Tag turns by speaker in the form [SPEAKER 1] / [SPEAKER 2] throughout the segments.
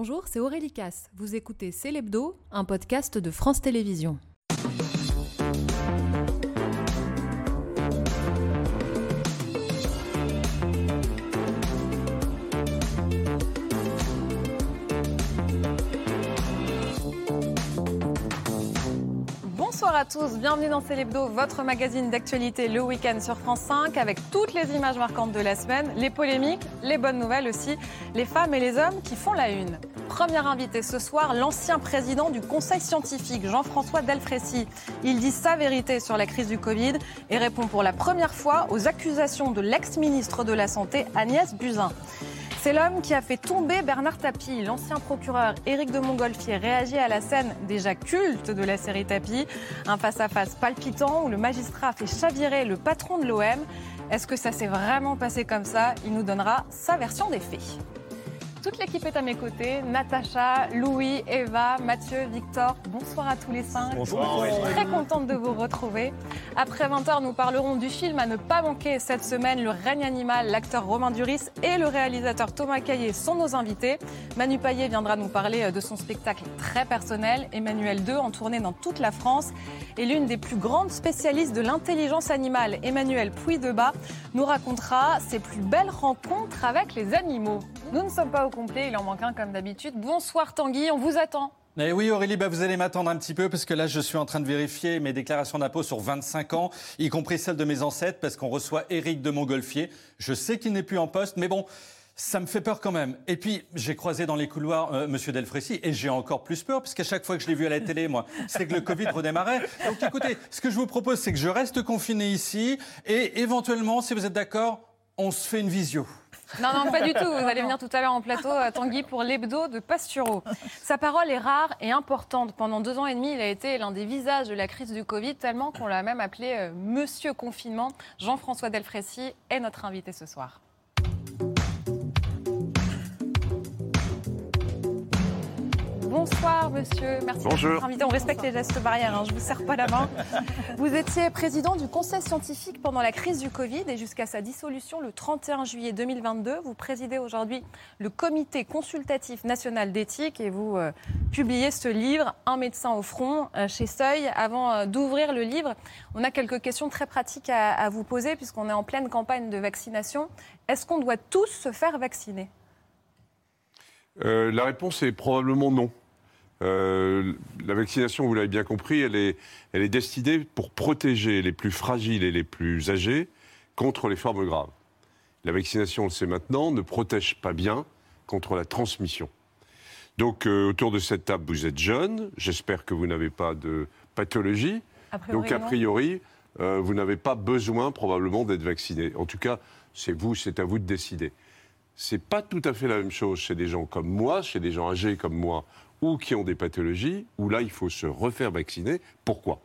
[SPEAKER 1] Bonjour, c'est Aurélie Casse. Vous écoutez C'est l'Hebdo, un podcast de France Télévisions.
[SPEAKER 2] Bonsoir à tous, bienvenue dans Célébdo, votre magazine d'actualité le week-end sur France 5 avec toutes les images marquantes de la semaine, les polémiques, les bonnes nouvelles aussi, les femmes et les hommes qui font la une. Premier invité ce soir, l'ancien président du Conseil scientifique, Jean-François Delfrécy. Il dit sa vérité sur la crise du Covid et répond pour la première fois aux accusations de l'ex-ministre de la Santé, Agnès Buzyn. C'est l'homme qui a fait tomber Bernard Tapie. L'ancien procureur Éric de Montgolfier réagit à la scène déjà culte de la série Tapie. Un face-à-face palpitant où le magistrat fait chavirer le patron de l'OM. Est-ce que ça s'est vraiment passé comme ça? Il nous donnera sa version des faits. Toute l'équipe est à mes côtés. Natacha, Louis, Eva, Mathieu, Victor. Bonsoir à tous les cinq.
[SPEAKER 3] Bonsoir.
[SPEAKER 2] Très contente de vous retrouver. Après 20h, nous parlerons du film à ne pas manquer cette semaine. Le règne animal, l'acteur Romain Duris et le réalisateur Thomas Caillé sont nos invités. Manu Payet viendra nous parler de son spectacle très personnel. Emmanuel II en tournée dans toute la France. Et l'une des plus grandes spécialistes de l'intelligence animale, Emmanuel Puy-Debat, nous racontera ses plus belles rencontres avec les animaux. Nous ne sommes pas complet, il en manque un comme d'habitude. Bonsoir Tanguy, on vous attend.
[SPEAKER 3] Eh oui Aurélie, bah vous allez m'attendre un petit peu parce que là je suis en train de vérifier mes déclarations d'impôt sur 25 ans, y compris celles de mes ancêtres parce qu'on reçoit Éric de Montgolfier. Je sais qu'il n'est plus en poste, mais bon, ça me fait peur quand même. Et puis, j'ai croisé dans les couloirs euh, Monsieur Delfrécy et j'ai encore plus peur parce qu'à chaque fois que je l'ai vu à la télé, moi, c'est que le Covid redémarrait. Donc écoutez, ce que je vous propose, c'est que je reste confiné ici et éventuellement, si vous êtes d'accord, on se fait une visio.
[SPEAKER 2] Non, non, pas du tout. Vous allez venir tout à l'heure en plateau, euh, Tanguy, pour l'hebdo de Pasturo. Sa parole est rare et importante. Pendant deux ans et demi, il a été l'un des visages de la crise du Covid, tellement qu'on l'a même appelé euh, Monsieur Confinement. Jean-François Delfrécy est notre invité ce soir. Bonsoir, monsieur. Merci
[SPEAKER 4] Bonjour.
[SPEAKER 2] invité. On respecte les gestes barrières, hein. je ne vous serre pas la main. Vous étiez président du Conseil scientifique pendant la crise du Covid et jusqu'à sa dissolution le 31 juillet 2022. Vous présidez aujourd'hui le Comité consultatif national d'éthique et vous euh, publiez ce livre, Un médecin au front, euh, chez Seuil. Avant euh, d'ouvrir le livre, on a quelques questions très pratiques à, à vous poser puisqu'on est en pleine campagne de vaccination. Est-ce qu'on doit tous se faire vacciner?
[SPEAKER 4] Euh, La réponse est probablement non. Euh, la vaccination, vous l'avez bien compris, elle est, elle est destinée pour protéger les plus fragiles et les plus âgés contre les formes graves. La vaccination, on le sait maintenant, ne protège pas bien contre la transmission. Donc, euh, autour de cette table, vous êtes jeune. J'espère que vous n'avez pas de pathologie.
[SPEAKER 2] A priori,
[SPEAKER 4] Donc, a priori, euh, vous n'avez pas besoin probablement d'être vacciné. En tout cas, c'est vous, c'est à vous de décider. C'est pas tout à fait la même chose chez des gens comme moi, chez des gens âgés comme moi, ou qui ont des pathologies, où là, il faut se refaire vacciner. Pourquoi?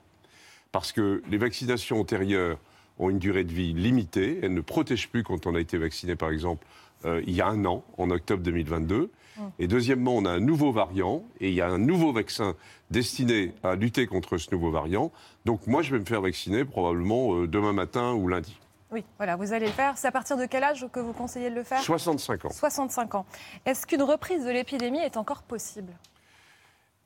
[SPEAKER 4] Parce que les vaccinations antérieures ont une durée de vie limitée. Elles ne protègent plus quand on a été vacciné, par exemple, euh, il y a un an, en octobre 2022. Et deuxièmement, on a un nouveau variant et il y a un nouveau vaccin destiné à lutter contre ce nouveau variant. Donc moi, je vais me faire vacciner probablement euh, demain matin ou lundi.
[SPEAKER 2] Oui, voilà, vous allez le faire. C'est à partir de quel âge que vous conseillez de le faire?
[SPEAKER 4] 65 ans.
[SPEAKER 2] 65 ans. Est-ce qu'une reprise de l'épidémie est encore possible?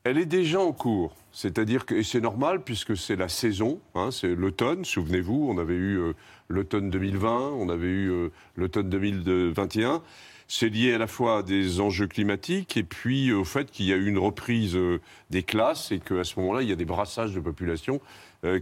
[SPEAKER 4] Elle est déjà en cours, c'est-à-dire que et c'est normal puisque c'est la saison, hein, c'est l'automne. Souvenez-vous, on avait eu euh, l'automne 2020, on avait eu euh, l'automne 2021. C'est lié à la fois à des enjeux climatiques et puis au fait qu'il y a eu une reprise euh, des classes et qu'à ce moment-là, il y a des brassages de population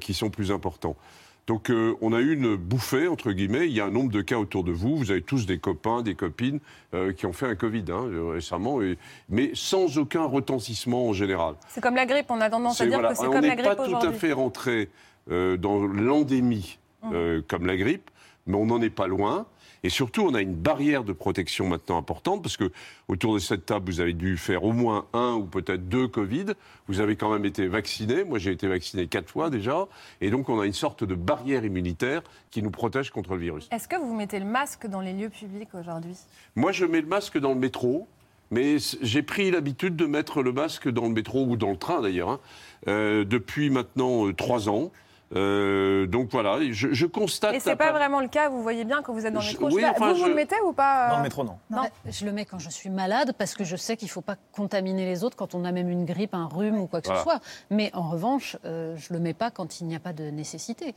[SPEAKER 4] qui sont plus importants. Donc euh, on a eu une bouffée, entre guillemets, il y a un nombre de cas autour de vous, vous avez tous des copains, des copines euh, qui ont fait un Covid hein, euh, récemment, et- mais sans aucun retentissement en général.
[SPEAKER 2] C'est comme la grippe, on a tendance à dire
[SPEAKER 4] voilà,
[SPEAKER 2] que c'est
[SPEAKER 4] on
[SPEAKER 2] comme la
[SPEAKER 4] n'est pas
[SPEAKER 2] grippe
[SPEAKER 4] tout à
[SPEAKER 2] aujourd'hui. Mmh.
[SPEAKER 4] fait rentré euh, dans l'endémie euh, comme la grippe, mais on n'en est pas loin. Et surtout, on a une barrière de protection maintenant importante, parce que autour de cette table, vous avez dû faire au moins un ou peut-être deux Covid. Vous avez quand même été vacciné. Moi, j'ai été vacciné quatre fois déjà. Et donc, on a une sorte de barrière immunitaire qui nous protège contre le virus.
[SPEAKER 2] Est-ce que vous mettez le masque dans les lieux publics aujourd'hui?
[SPEAKER 4] Moi, je mets le masque dans le métro, mais j'ai pris l'habitude de mettre le masque dans le métro ou dans le train d'ailleurs, hein, euh, depuis maintenant euh, trois ans. Euh, donc voilà, je, je constate.
[SPEAKER 2] Et c'est pas
[SPEAKER 4] part-
[SPEAKER 2] vraiment le cas, vous voyez bien quand vous êtes dans le
[SPEAKER 4] Je-
[SPEAKER 2] métro.
[SPEAKER 4] oui,
[SPEAKER 2] Je sais pas,
[SPEAKER 4] enfin,
[SPEAKER 2] vous, vous le mettez ou pas
[SPEAKER 5] Dans
[SPEAKER 2] euh,
[SPEAKER 5] le métro, non.
[SPEAKER 2] Non.
[SPEAKER 6] Bah, je le mets quand je suis malade parce que je sais qu'il ne faut pas contaminer les autres quand on a même une grippe, un rhume ou quoi que
[SPEAKER 4] Voilà.
[SPEAKER 6] ce soit. Mais en revanche, euh, je ne le mets pas quand il n'y a pas de nécessité.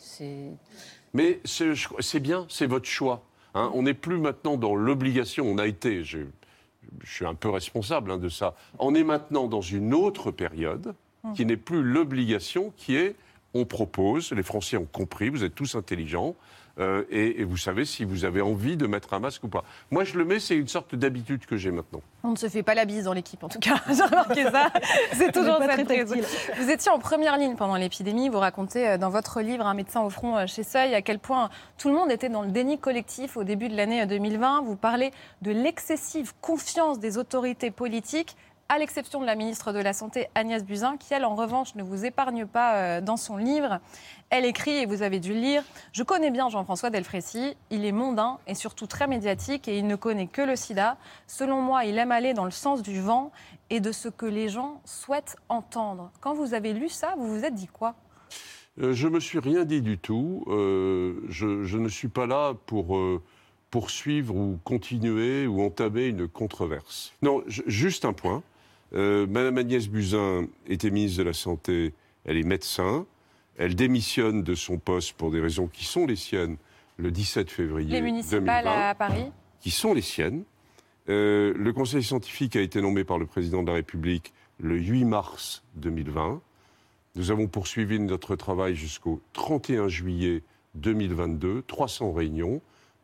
[SPEAKER 4] Mais c'est bien, c'est votre choix. hein. On n'est plus maintenant dans l'obligation, on a été, je, je suis un peu responsable hein, de ça, on est maintenant dans une autre période qui n'est plus l'obligation, qui est on propose, les Français ont compris, vous êtes tous intelligents, euh, et, et vous savez si vous avez envie de mettre un masque ou pas. Moi je le mets, c'est une sorte d'habitude que j'ai maintenant.
[SPEAKER 2] On ne se fait pas la bise dans l'équipe, en tout cas. J'ai remarqué ça. C'est toujours
[SPEAKER 6] très
[SPEAKER 2] prise. Vous étiez en première ligne pendant l'épidémie. Vous racontez euh, dans votre livre Un médecin au front euh, chez Seuil à quel point tout le monde était dans le déni collectif au début de l'année euh, 2020. Vous parlez de l'excessive confiance des autorités politiques à l'exception de la ministre de la Santé Agnès Buzyn, qui elle en revanche ne vous épargne pas euh, dans son livre. Elle écrit, et vous avez dû le lire, Je connais bien Jean-François Delfrécy, il est mondain et surtout très médiatique et il ne connaît que le sida. Selon moi, il aime aller dans le sens du vent et de ce que les gens souhaitent entendre. Quand vous avez lu ça, vous vous êtes dit quoi?
[SPEAKER 4] Euh, je me suis rien dit du tout. Euh, je, ne suis pas là pour poursuivre ou continuer ou entamer une controverse. Non, juste un point. Euh, Madame Agnès Buzyn était ministre de la Santé, elle est médecin, elle démissionne de son poste pour des raisons qui sont les siennes le 17 février
[SPEAKER 2] Les municipales
[SPEAKER 4] 2020
[SPEAKER 2] à Paris
[SPEAKER 4] qui sont les siennes. Euh, le conseil scientifique a été nommé par le président de la République le 8 mars 2020. Nous avons poursuivi notre travail jusqu'au 31 juillet 2022, 300 réunions.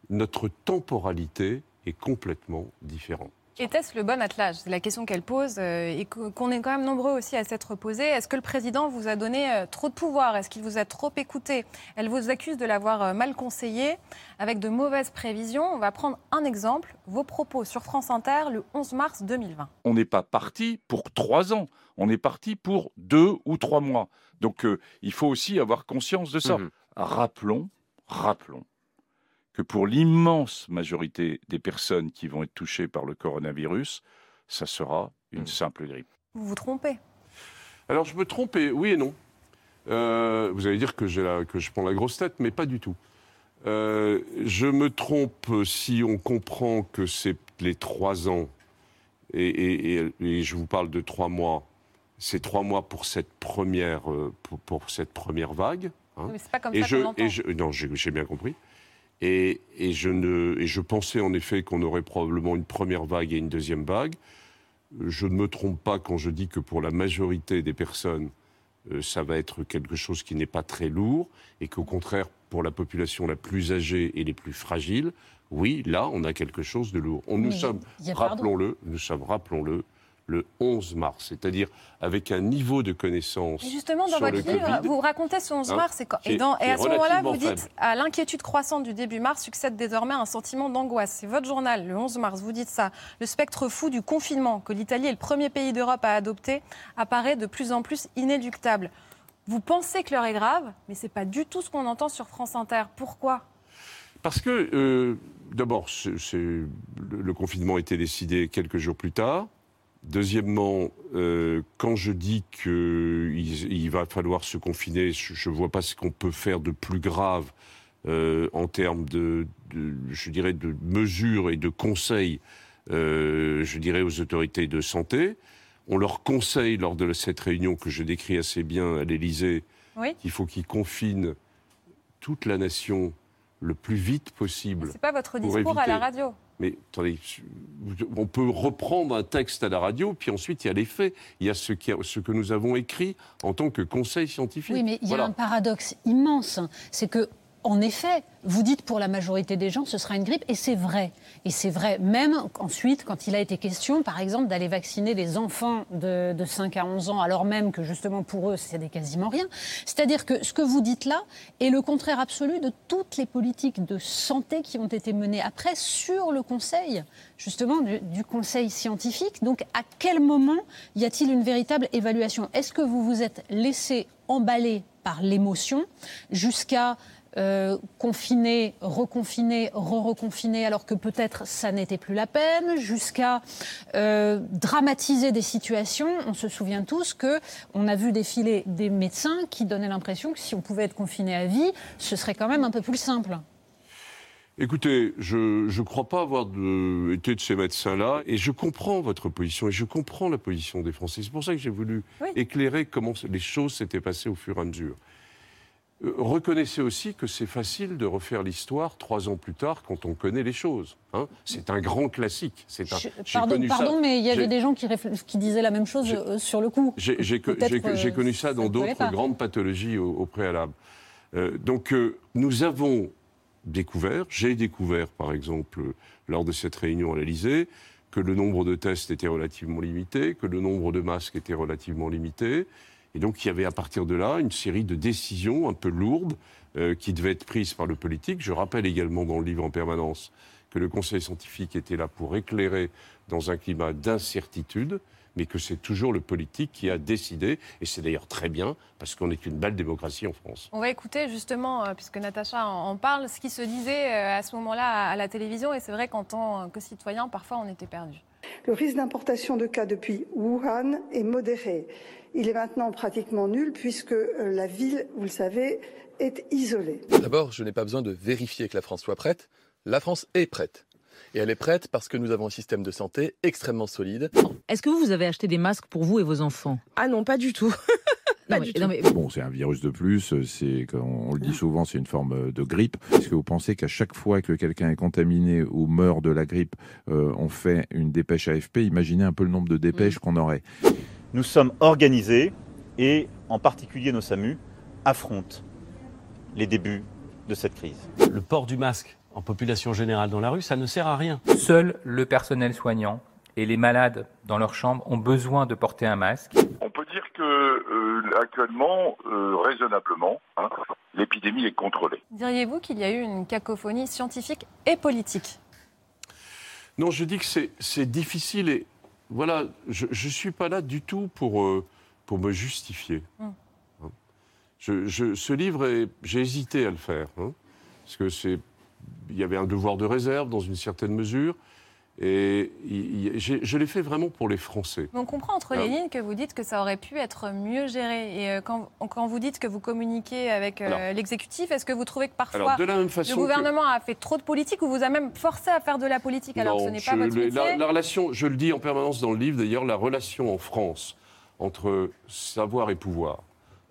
[SPEAKER 4] Notre temporalité est complètement différente.
[SPEAKER 2] Était-ce le bon attelage? C'est la question qu'elle pose euh, et qu'on est quand même nombreux aussi à s'être posé. Est-ce que le président vous a donné euh, trop de pouvoir? Est-ce qu'il vous a trop écouté? Elle vous accuse de l'avoir euh, mal conseillé avec de mauvaises prévisions. On va prendre un exemple. Vos propos sur France Inter le 11 mars 2020.
[SPEAKER 7] on n'est pas parti pour trois ans, on est parti pour deux ou trois mois. Donc euh, il faut aussi avoir conscience de ça.
[SPEAKER 4] Mhm.
[SPEAKER 7] Rappelons, rappelons que pour l'immense majorité des personnes qui vont être touchées par le coronavirus, ça sera une
[SPEAKER 4] Mhm.
[SPEAKER 7] simple grippe.
[SPEAKER 2] Vous vous trompez.
[SPEAKER 4] Alors je me trompe, et oui et non. Euh, vous allez dire que, j'ai la- que je prends la grosse tête, mais pas du tout. Euh, je me trompe si on comprend que c'est les trois ans, et, et- et- et je vous parle de trois mois, c'est trois mois pour cette première, euh, pour, pour cette première vague. hein.
[SPEAKER 2] Mais c'est pas comme
[SPEAKER 4] Et
[SPEAKER 2] ça
[SPEAKER 4] je, je, non, j'ai j'ai bien compris. Et, et je ne, et je pensais en effet qu'on aurait probablement une première vague et une deuxième vague. Je ne me trompe pas quand je dis que pour la majorité des personnes, euh, ça va être quelque chose qui n'est pas très lourd, et qu'au contraire, pour la population la plus âgée et les plus fragiles, oui, là, on a quelque chose de lourd. On, nous sommes, rappelons-le, nous sommes, rappelons-le, le 11 mars, c'est-à-dire avec un niveau de connaissance
[SPEAKER 2] Et justement, dans
[SPEAKER 4] sur
[SPEAKER 2] votre livre,
[SPEAKER 4] Covid,
[SPEAKER 2] vous racontez ce 11
[SPEAKER 4] hein,
[SPEAKER 2] mars et, quand- dans- à ce moment-là, vous dites
[SPEAKER 4] faible.
[SPEAKER 2] à l'inquiétude croissante du début mars succède désormais un sentiment d'angoisse. C'est votre journal, le 11 mars, vous dites ça. Le spectre fou du confinement, que l'Italie est le premier pays d'Europe à adopter, apparaît de plus en plus inéluctable. Vous pensez que l'heure est grave, mais c'est pas du tout ce qu'on entend sur France Inter. Pourquoi?
[SPEAKER 4] Parce que, euh, d'abord, le confinement a été décidé quelques jours plus tard. Deuxièmement, euh, quand je dis qu'il il va falloir se confiner, je ne vois pas ce qu'on peut faire de plus grave euh, en termes de, de- je dirais, de mesures et de conseils, euh, je dirais, aux autorités de santé. On leur conseille, lors de cette réunion que je décris assez bien à l'Élysée,
[SPEAKER 2] Oui.
[SPEAKER 4] qu'il faut qu'ils confinent toute la nation le plus vite possible.
[SPEAKER 2] C'est pas votre discours à la radio.
[SPEAKER 4] Mais attendez, on peut reprendre un texte à la radio, puis ensuite il y a les faits. Il y a ce, qui a- ce que nous avons écrit en tant que conseil scientifique.
[SPEAKER 6] Oui, mais il y a
[SPEAKER 4] Voilà.
[SPEAKER 6] un paradoxe immense. C'est que, en effet, vous dites pour la majorité des gens, ce sera une grippe, et c'est vrai. Et c'est vrai, même ensuite, quand il a été question, par exemple, d'aller vacciner les enfants de, de 5 à 11 ans, alors même que justement pour eux, c'est quasiment rien. C'est-à-dire que ce que vous dites là est le contraire absolu de toutes les politiques de santé qui ont été menées après sur le conseil, justement, du conseil scientifique. Donc, à quel moment y a-t-il une véritable évaluation? Est-ce que vous vous êtes laissé emballer par l'émotion jusqu'à euh, confiner, reconfiner, re-reconfiner, alors que peut-être ça n'était plus la peine, jusqu'à euh, dramatiser des situations. On se souvient tous que on a vu défiler des médecins qui donnaient l'impression que si on pouvait être confiné à vie, ce serait quand même un peu plus simple.
[SPEAKER 4] Écoutez, je ne crois pas avoir de, été de ces médecins-là, et je comprends votre position, et je comprends la position des Français. C'est pour ça que j'ai voulu
[SPEAKER 2] Oui.
[SPEAKER 4] éclairer comment les choses s'étaient passées au fur et à mesure. Euh, reconnaissez aussi que c'est facile de refaire l'histoire trois ans plus tard quand on connaît les choses. hein. c'est un grand classique. C'est un-
[SPEAKER 6] pardon,
[SPEAKER 4] connu ça.
[SPEAKER 6] pardon, mais il y avait des gens qui, disaient la même chose euh, sur le coup.
[SPEAKER 4] J'ai
[SPEAKER 6] euh,
[SPEAKER 4] connu ça dans d'autres grandes pathologies au, au préalable. Euh, donc, nous avons découvert, j'ai découvert par exemple lors de cette réunion à l'Elysée, que le nombre de tests était relativement limité, que le nombre de masques était relativement limité. Et donc, il y avait à partir de là une série de décisions un peu lourdes euh, qui devaient être prises par le politique. Je rappelle également dans le livre en permanence que le Conseil scientifique était là pour éclairer dans un climat d'incertitude, mais que c'est toujours le politique qui a décidé, et c'est d'ailleurs très bien, parce qu'on est une belle démocratie en France.
[SPEAKER 2] On va écouter justement, euh, puisque Natacha en parle, ce qui se disait euh, à ce moment-là à à la télévision. Et c'est vrai qu'en tant que citoyen, parfois on était perdu.
[SPEAKER 5] Le risque d'importation de cas depuis Wuhan est modéré. Il est maintenant pratiquement nul puisque euh, la ville, vous le savez, est isolée.
[SPEAKER 8] D'abord, je n'ai pas besoin de vérifier que la France soit prête. La France est prête. Et elle est prête parce que nous avons un système de santé extrêmement solide.
[SPEAKER 9] Est-ce que vous, vous avez acheté des masques pour vous et vos enfants?
[SPEAKER 10] Ah non, pas du tout. Pas
[SPEAKER 9] non,
[SPEAKER 10] du
[SPEAKER 9] mais,
[SPEAKER 10] tout.
[SPEAKER 9] non, mais-
[SPEAKER 11] Bon, c'est un virus de plus, c'est, on le dit souvent, c'est une forme de grippe. Est-ce que vous pensez qu'à chaque fois que quelqu'un est contaminé ou meurt de la grippe, euh, on fait une dépêche AFP Imaginez un peu le nombre de dépêches qu'on aurait.
[SPEAKER 12] Nous sommes organisés et en particulier nos SAMU affrontent les débuts de cette crise.
[SPEAKER 13] Le port du masque en population générale dans la rue, ça ne sert à rien.
[SPEAKER 14] Seul le personnel soignant et les malades dans leur chambre ont besoin de porter un masque.
[SPEAKER 7] On peut dire que euh, actuellement, euh, raisonnablement, hein, l'épidémie est contrôlée.
[SPEAKER 2] Diriez-vous qu'il y a eu une cacophonie scientifique et politique?
[SPEAKER 4] Non, je dis que c'est- c'est difficile et voilà, je ne suis pas là du tout pour, euh, pour me justifier.
[SPEAKER 2] Mm.
[SPEAKER 4] Hein. Je- je- ce livre, j'ai hésité à le faire, hein, parce que c'est, il y avait un devoir de réserve dans une certaine mesure, et il- il- j'ai- je l'ai fait vraiment pour les Français.
[SPEAKER 2] Mais On comprend entre
[SPEAKER 4] Ah.
[SPEAKER 2] les lignes que vous dites que ça aurait pu être mieux géré. Et euh, quand, quand vous dites que vous communiquez avec euh, l'exécutif, est-ce que vous trouvez que parfois
[SPEAKER 4] Alors, de la même façon
[SPEAKER 2] le
[SPEAKER 4] que-
[SPEAKER 2] gouvernement a fait trop de politique ou vous a même forcé à faire de la politique alors que ce n'est pas votre métier
[SPEAKER 4] la, la relation, je le dis en permanence dans le livre d'ailleurs, la relation en France entre savoir et pouvoir,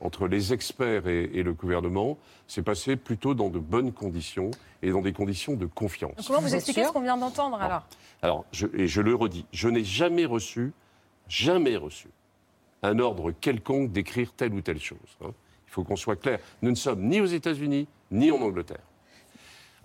[SPEAKER 4] entre les experts et, et le gouvernement, s'est passée plutôt dans de bonnes conditions et dans des conditions de confiance.
[SPEAKER 2] Donc, Comment vous, expliquez ce qu'on vient d'entendre alors
[SPEAKER 4] Alors, je, et je le redis, je n'ai jamais reçu, jamais reçu, un ordre quelconque d'écrire telle ou telle chose. hein. Il faut qu'on soit clair. Nous ne sommes ni aux États-Unis, ni en Angleterre.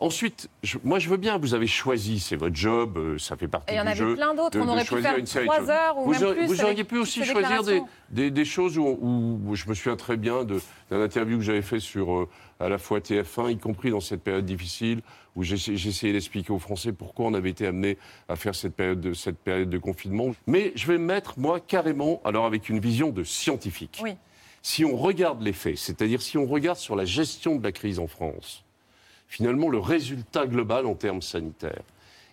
[SPEAKER 4] Ensuite, je- moi je veux bien, vous avez choisi, c'est votre job, euh, ça fait partie
[SPEAKER 2] Et il y en
[SPEAKER 4] du
[SPEAKER 2] avait
[SPEAKER 4] jeu.
[SPEAKER 2] plein d'autres, on aurait pu faire
[SPEAKER 4] une série de
[SPEAKER 2] trois
[SPEAKER 4] choses.
[SPEAKER 2] heures ou
[SPEAKER 4] vous
[SPEAKER 2] même
[SPEAKER 4] auriez,
[SPEAKER 2] plus
[SPEAKER 4] Vous auriez pu
[SPEAKER 2] toutes
[SPEAKER 4] aussi choisir des, des, des choses où, je me souviens très bien d'un interview que j'avais fait sur euh, à la fois TF1, y compris dans cette période difficile, où essayé d'expliquer aux Français pourquoi on avait été amené à faire cette période, de, cette période de confinement. Mais je vais me mettre, moi, carrément, alors avec une vision de scientifique.
[SPEAKER 2] Oui.
[SPEAKER 4] Si on regarde les faits, c'est-à-dire si on regarde sur la gestion de la crise en France, finalement le résultat global en termes sanitaires.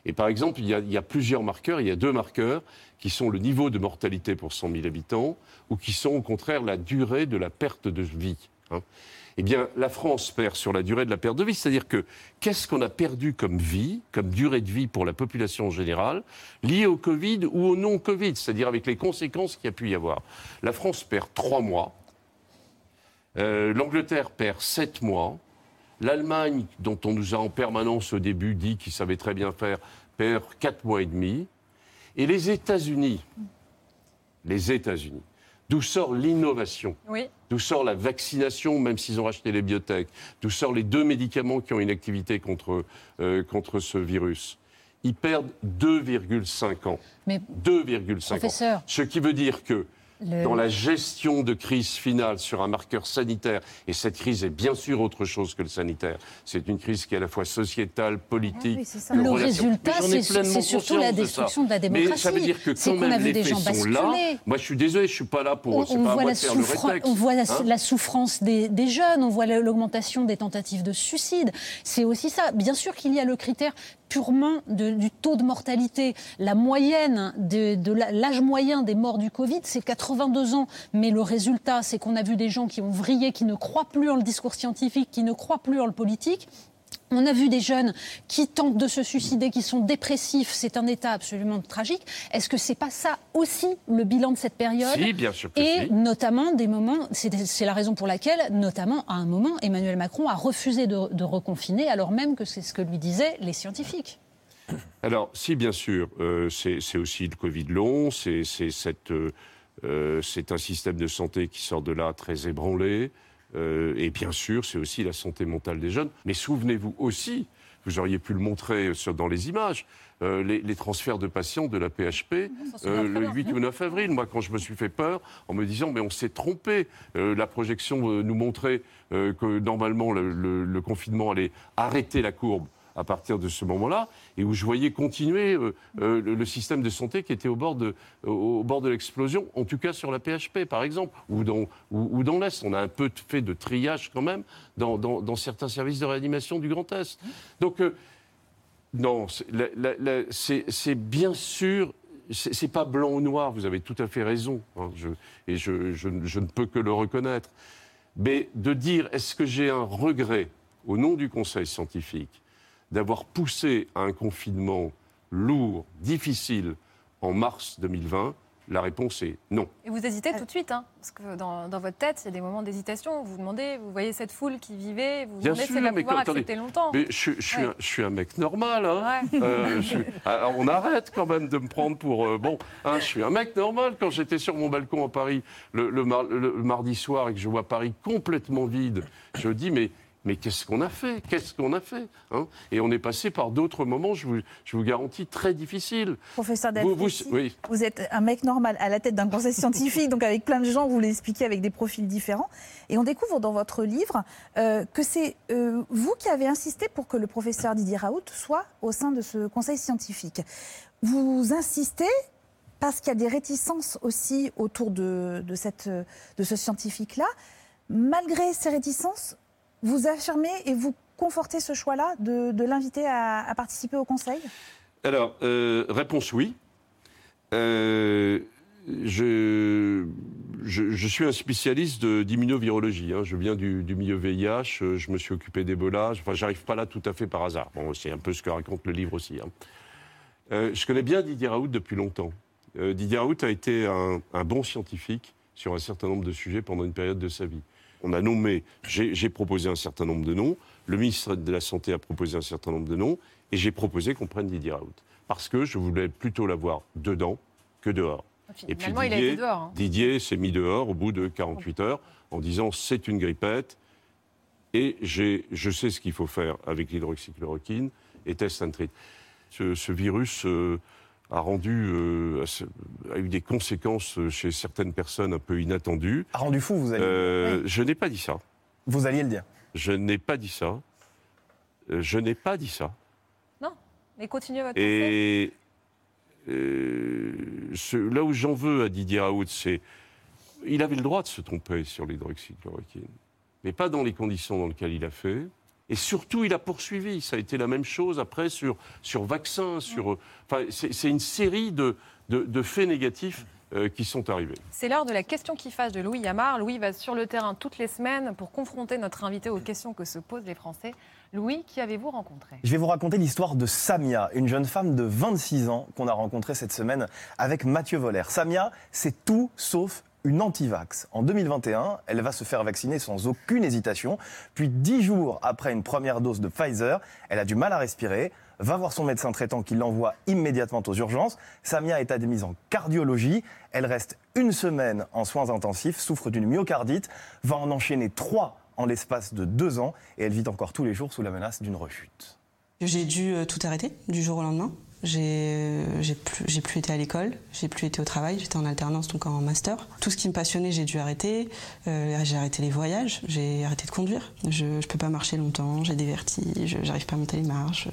[SPEAKER 4] Et par exemple, il y, a, il y a plusieurs marqueurs, il y a deux marqueurs qui sont le niveau de mortalité pour 100 000 habitants ou qui sont au contraire la durée de la perte de vie. hein. Eh bien, la France perd sur la durée de la perte de vie, c'est-à-dire que qu'est-ce qu'on a perdu comme vie, comme durée de vie pour la population en général, liée au Covid ou au non-Covid, c'est-à-dire avec les conséquences qu'il y a pu y avoir. La France perd trois mois, euh, l'Angleterre perd sept mois, L'Allemagne, dont on nous a en permanence au début dit qu'il savait très bien faire, perd 4 mois et demi. Et les États-Unis, les États-Unis, d'où sort l'innovation,
[SPEAKER 2] Oui.
[SPEAKER 4] d'où sort la vaccination, même s'ils ont acheté les biotech, d'où sortent les deux médicaments qui ont une activité contre, euh, contre ce virus. Ils perdent 2,5 ans.
[SPEAKER 6] Mais
[SPEAKER 4] 2,5 ans. Ce qui veut dire que
[SPEAKER 6] Le-
[SPEAKER 4] dans la gestion de crise finale sur un marqueur sanitaire, et cette crise est bien sûr autre chose que le sanitaire, c'est une crise qui est à la fois sociétale, politique,
[SPEAKER 6] Ah oui, Le résultat, c'est- surtout la
[SPEAKER 4] de
[SPEAKER 6] destruction de la
[SPEAKER 4] Mais ça
[SPEAKER 6] démocratie.
[SPEAKER 4] veut dire que quand
[SPEAKER 6] a
[SPEAKER 4] même les
[SPEAKER 6] des gens
[SPEAKER 4] sont là. Moi, je suis désolé, je suis pas là pour.
[SPEAKER 6] On,
[SPEAKER 4] pas
[SPEAKER 6] voit, la,
[SPEAKER 4] le
[SPEAKER 6] souffra-
[SPEAKER 4] rétexte,
[SPEAKER 6] on voit
[SPEAKER 4] hein.
[SPEAKER 6] la souffrance des, des jeunes, on voit la- l'augmentation des tentatives de suicide. C'est aussi ça. Bien sûr qu'il y a le critère purement du taux de mortalité. La moyenne de, de l'âge moyen des morts du Covid, c'est 82 ans. Mais le résultat, c'est qu'on a vu des gens qui ont vrillé, qui ne croient plus en le discours scientifique, qui ne croient plus en le politique. On a vu des jeunes qui tentent de se suicider, qui sont dépressifs. C'est un état absolument tragique. Est-ce que c'est pas ça aussi le bilan de cette période
[SPEAKER 4] Si, bien sûr que
[SPEAKER 6] Et
[SPEAKER 4] si.
[SPEAKER 6] notamment des moments, c'est la raison pour laquelle, notamment à un moment, Emmanuel Macron a refusé de, de reconfiner, alors même que c'est ce que lui disaient les scientifiques.
[SPEAKER 4] Alors, si, bien sûr, euh, c'est aussi le Covid long, c'est euh, euh, c'est un système de santé qui sort de là très ébranlé, et bien sûr, c'est aussi la santé mentale des jeunes. Mais souvenez-vous aussi, vous auriez pu le montrer dans les images, euh, les, les transferts de patients de la PHP euh, le
[SPEAKER 10] bien.
[SPEAKER 4] 8 ou 9 avril. Moi, quand je me suis fait peur en me disant, mais on s'est trompé, Euh, la projection euh, nous montrait euh, que normalement le, le- le confinement allait arrêter la courbe à partir de ce moment-là, et où je voyais continuer euh, euh, le, système de santé qui était au bord de, l'explosion, en tout cas sur la PHP par exemple, ou dans, l'Est. On a un peu fait de triage quand même dans, certains services de réanimation du Grand Est. Donc, euh, non, c'est bien sûr. C'est pas blanc ou noir, vous avez tout à fait raison, hein, et je ne peux que le reconnaître. Mais de dire, est-ce que j'ai un regret, au nom du Conseil scientifique, d'avoir poussé à un confinement lourd, difficile, en mars 2020 La réponse est non.
[SPEAKER 2] Et vous hésitez tout de suite, hein, parce que dans, dans votre tête, il y a des moments d'hésitation. Vous vous demandez, vous voyez cette foule qui vivait, vous vous
[SPEAKER 4] Bien
[SPEAKER 2] demandez si elle va pouvoir
[SPEAKER 4] attendez,
[SPEAKER 2] accepter longtemps.
[SPEAKER 4] Mais je, je suis
[SPEAKER 2] Ouais.
[SPEAKER 4] un, je suis un mec normal. Hein.
[SPEAKER 2] Ouais.
[SPEAKER 4] Euh, je ah, on arrête quand même de me prendre pour. euh, bon, hein, je suis un mec normal. Quand j'étais sur mon balcon à Paris le, le mar- le- le mardi soir et que je vois Paris complètement vide, je dis mais. Mais qu'est-ce qu'on a fait? Qu'est-ce qu'on a fait hein? Et on est passé par d'autres moments, je vous, je vous garantis, très difficiles.
[SPEAKER 10] Professeur
[SPEAKER 4] Vous- vous-
[SPEAKER 10] Delfossi,
[SPEAKER 4] oui.
[SPEAKER 10] vous êtes un mec normal à la tête d'un conseil scientifique, donc avec plein de gens, vous l'expliquez avec des profils différents. Et on découvre dans votre livre euh, que c'est euh, vous qui avez insisté pour que le professeur Didier Raoult soit au sein de ce conseil scientifique. Vous insistez parce qu'il y a des réticences aussi autour de, de, cette, de ce scientifique-là. Malgré ces réticences, vous affirmez et vous confortez ce choix-là de, l'inviter à, participer au conseil?
[SPEAKER 4] Alors, euh, réponse oui. Euh, je, suis un spécialiste d'immunovirologie. hein. Je viens du, milieu VIH, euh, je me suis occupé d'Ebola. Enfin, j'arrive pas là tout à fait par hasard. Bon, c'est un peu ce que raconte le livre aussi. hein. Je connais bien Didier Raoult depuis longtemps. Didier Raoult a été un bon scientifique sur un certain nombre de sujets pendant une période de sa vie. On a nommé, j'ai proposé un certain nombre de noms, le ministre de la Santé a proposé un certain nombre de noms, et j'ai proposé qu'on prenne Didier Raoult. Parce que je voulais plutôt l'avoir dedans que dehors. Et puis
[SPEAKER 2] Finalement, il a
[SPEAKER 4] Didier,
[SPEAKER 2] été dehors. hein.
[SPEAKER 4] Didier s'est mis dehors au bout de 48 heures en disant c'est une grippette et je sais ce qu'il faut faire avec l'hydroxychloroquine et test and treat. Ce, ce virus euh, a rendu, euh, a eu des conséquences chez certaines personnes un peu inattendues.
[SPEAKER 15] A rendu fou, vous allez
[SPEAKER 4] Euh, Je n'ai pas dit ça.
[SPEAKER 15] Vous alliez le dire.
[SPEAKER 4] Je n'ai pas dit ça. Euh, Je n'ai pas dit ça.
[SPEAKER 2] Non, mais continuez votre.
[SPEAKER 4] Et euh, ce- là où j'en veux à Didier Raoult, c'est il avait le droit de se tromper sur l'hydroxychloroquine, mais pas dans les conditions dans lesquelles il a fait. Et surtout, il a poursuivi. Ça a été la même chose après sur, sur vaccins. Sur, euh, enfin, c'est c'est une série de, de- de faits négatifs euh, qui sont arrivés.
[SPEAKER 2] C'est l'heure de la question qui fâche de Louis Yamar. Louis va sur le terrain toutes les semaines pour confronter notre invité aux questions que se posent les Français. Louis, qui avez-vous rencontré?
[SPEAKER 15] Je vais vous raconter l'histoire de Samia, une jeune femme de 26 ans qu'on a rencontrée cette semaine avec Mathieu Voller. Samia, c'est tout sauf une anti-vax. En 2021, elle va se faire vacciner sans aucune hésitation. Puis, dix jours après une première dose de Pfizer, elle a du mal à respirer, va voir son médecin traitant qui l'envoie immédiatement aux urgences. Samia est admise en cardiologie. Elle reste une semaine en soins intensifs, souffre d'une myocardite, va en enchaîner trois en l'espace de deux ans et elle vit encore tous les jours sous la menace d'une rechute.
[SPEAKER 16] J'ai dû euh, tout arrêter du jour au lendemain. J'ai j'ai plus, plus été à l'école, j'ai plus été au travail, j'étais en alternance donc en master. Tout ce qui me passionnait, j'ai dû arrêter. Euh, j'ai arrêté les voyages, j'ai arrêté de conduire. Je ne peux pas marcher longtemps, j'ai des vertiges, j'arrive pas à monter les marches.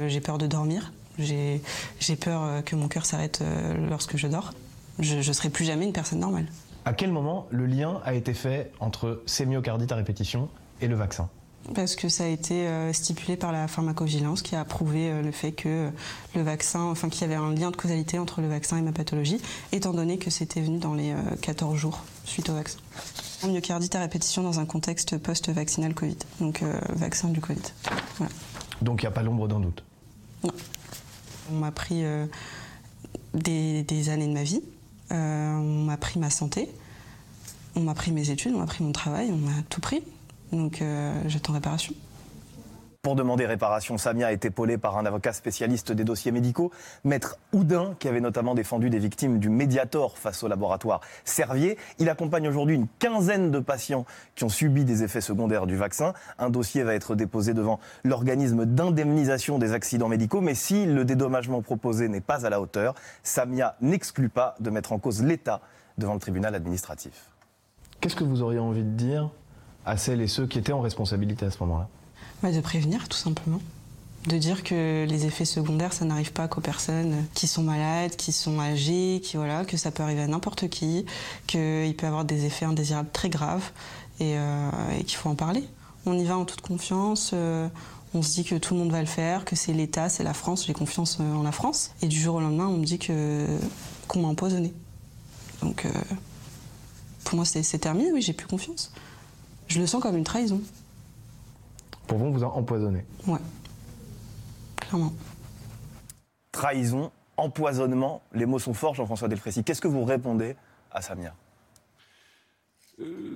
[SPEAKER 16] Euh, J'ai peur de dormir, j'ai peur euh, que mon cœur s'arrête euh, lorsque je dors. Je ne serai plus jamais une personne normale.
[SPEAKER 15] À quel moment le lien a été fait entre ces myocardites à répétition et le vaccin?
[SPEAKER 16] Parce que ça a été euh, stipulé par la pharmacovigilance qui a approuvé euh, le fait que euh, le vaccin, enfin qu'il y avait un lien de causalité entre le vaccin et ma pathologie, étant donné que c'était venu dans les euh, 14 jours suite au vaccin. Myocardite à répétition dans un contexte post-vaccinal Covid, donc euh, vaccin du Covid. Voilà.
[SPEAKER 15] Donc il n'y a pas l'ombre d'un doute.
[SPEAKER 16] On m'a pris euh, des, des années de ma vie, euh, on m'a pris ma santé, on m'a pris mes études, on m'a pris mon travail, on m'a tout pris. Donc euh, j'attends réparation.
[SPEAKER 15] Pour demander réparation, Samia a été épaulée par un avocat spécialiste des dossiers médicaux, Maître Houdin, qui avait notamment défendu des victimes du Mediator face au laboratoire Servier. Il accompagne aujourd'hui une quinzaine de patients qui ont subi des effets secondaires du vaccin. Un dossier va être déposé devant l'organisme d'indemnisation des accidents médicaux, mais si le dédommagement proposé n'est pas à la hauteur, Samia n'exclut pas de mettre en cause l'État devant le tribunal administratif. Qu'est-ce que vous auriez envie de dire à celles et ceux qui étaient en responsabilité à ce moment-là
[SPEAKER 16] Bah, de prévenir, tout simplement. De dire que les effets secondaires, ça n'arrive pas qu'aux personnes qui sont malades, qui sont âgées, qui, voilà, que ça peut arriver à n'importe qui, qu'il peut avoir des effets indésirables très graves et, euh, et qu'il faut en parler. On y va en toute confiance. euh, on se dit que tout le monde va le faire, que c'est l'État, c'est la France, j'ai confiance euh, en la France. Et du jour au lendemain, on me dit que qu'on m'a empoisonné. Donc, pour moi, c'est terminé, oui, j'ai plus confiance. Je le sens comme une trahison.
[SPEAKER 15] Pour vous, on vous a empoisonné.
[SPEAKER 16] Ouais. Clairement.
[SPEAKER 15] Trahison, empoisonnement, les mots sont forts, Jean-François Delfrécy. Qu'est-ce que vous répondez à Samia?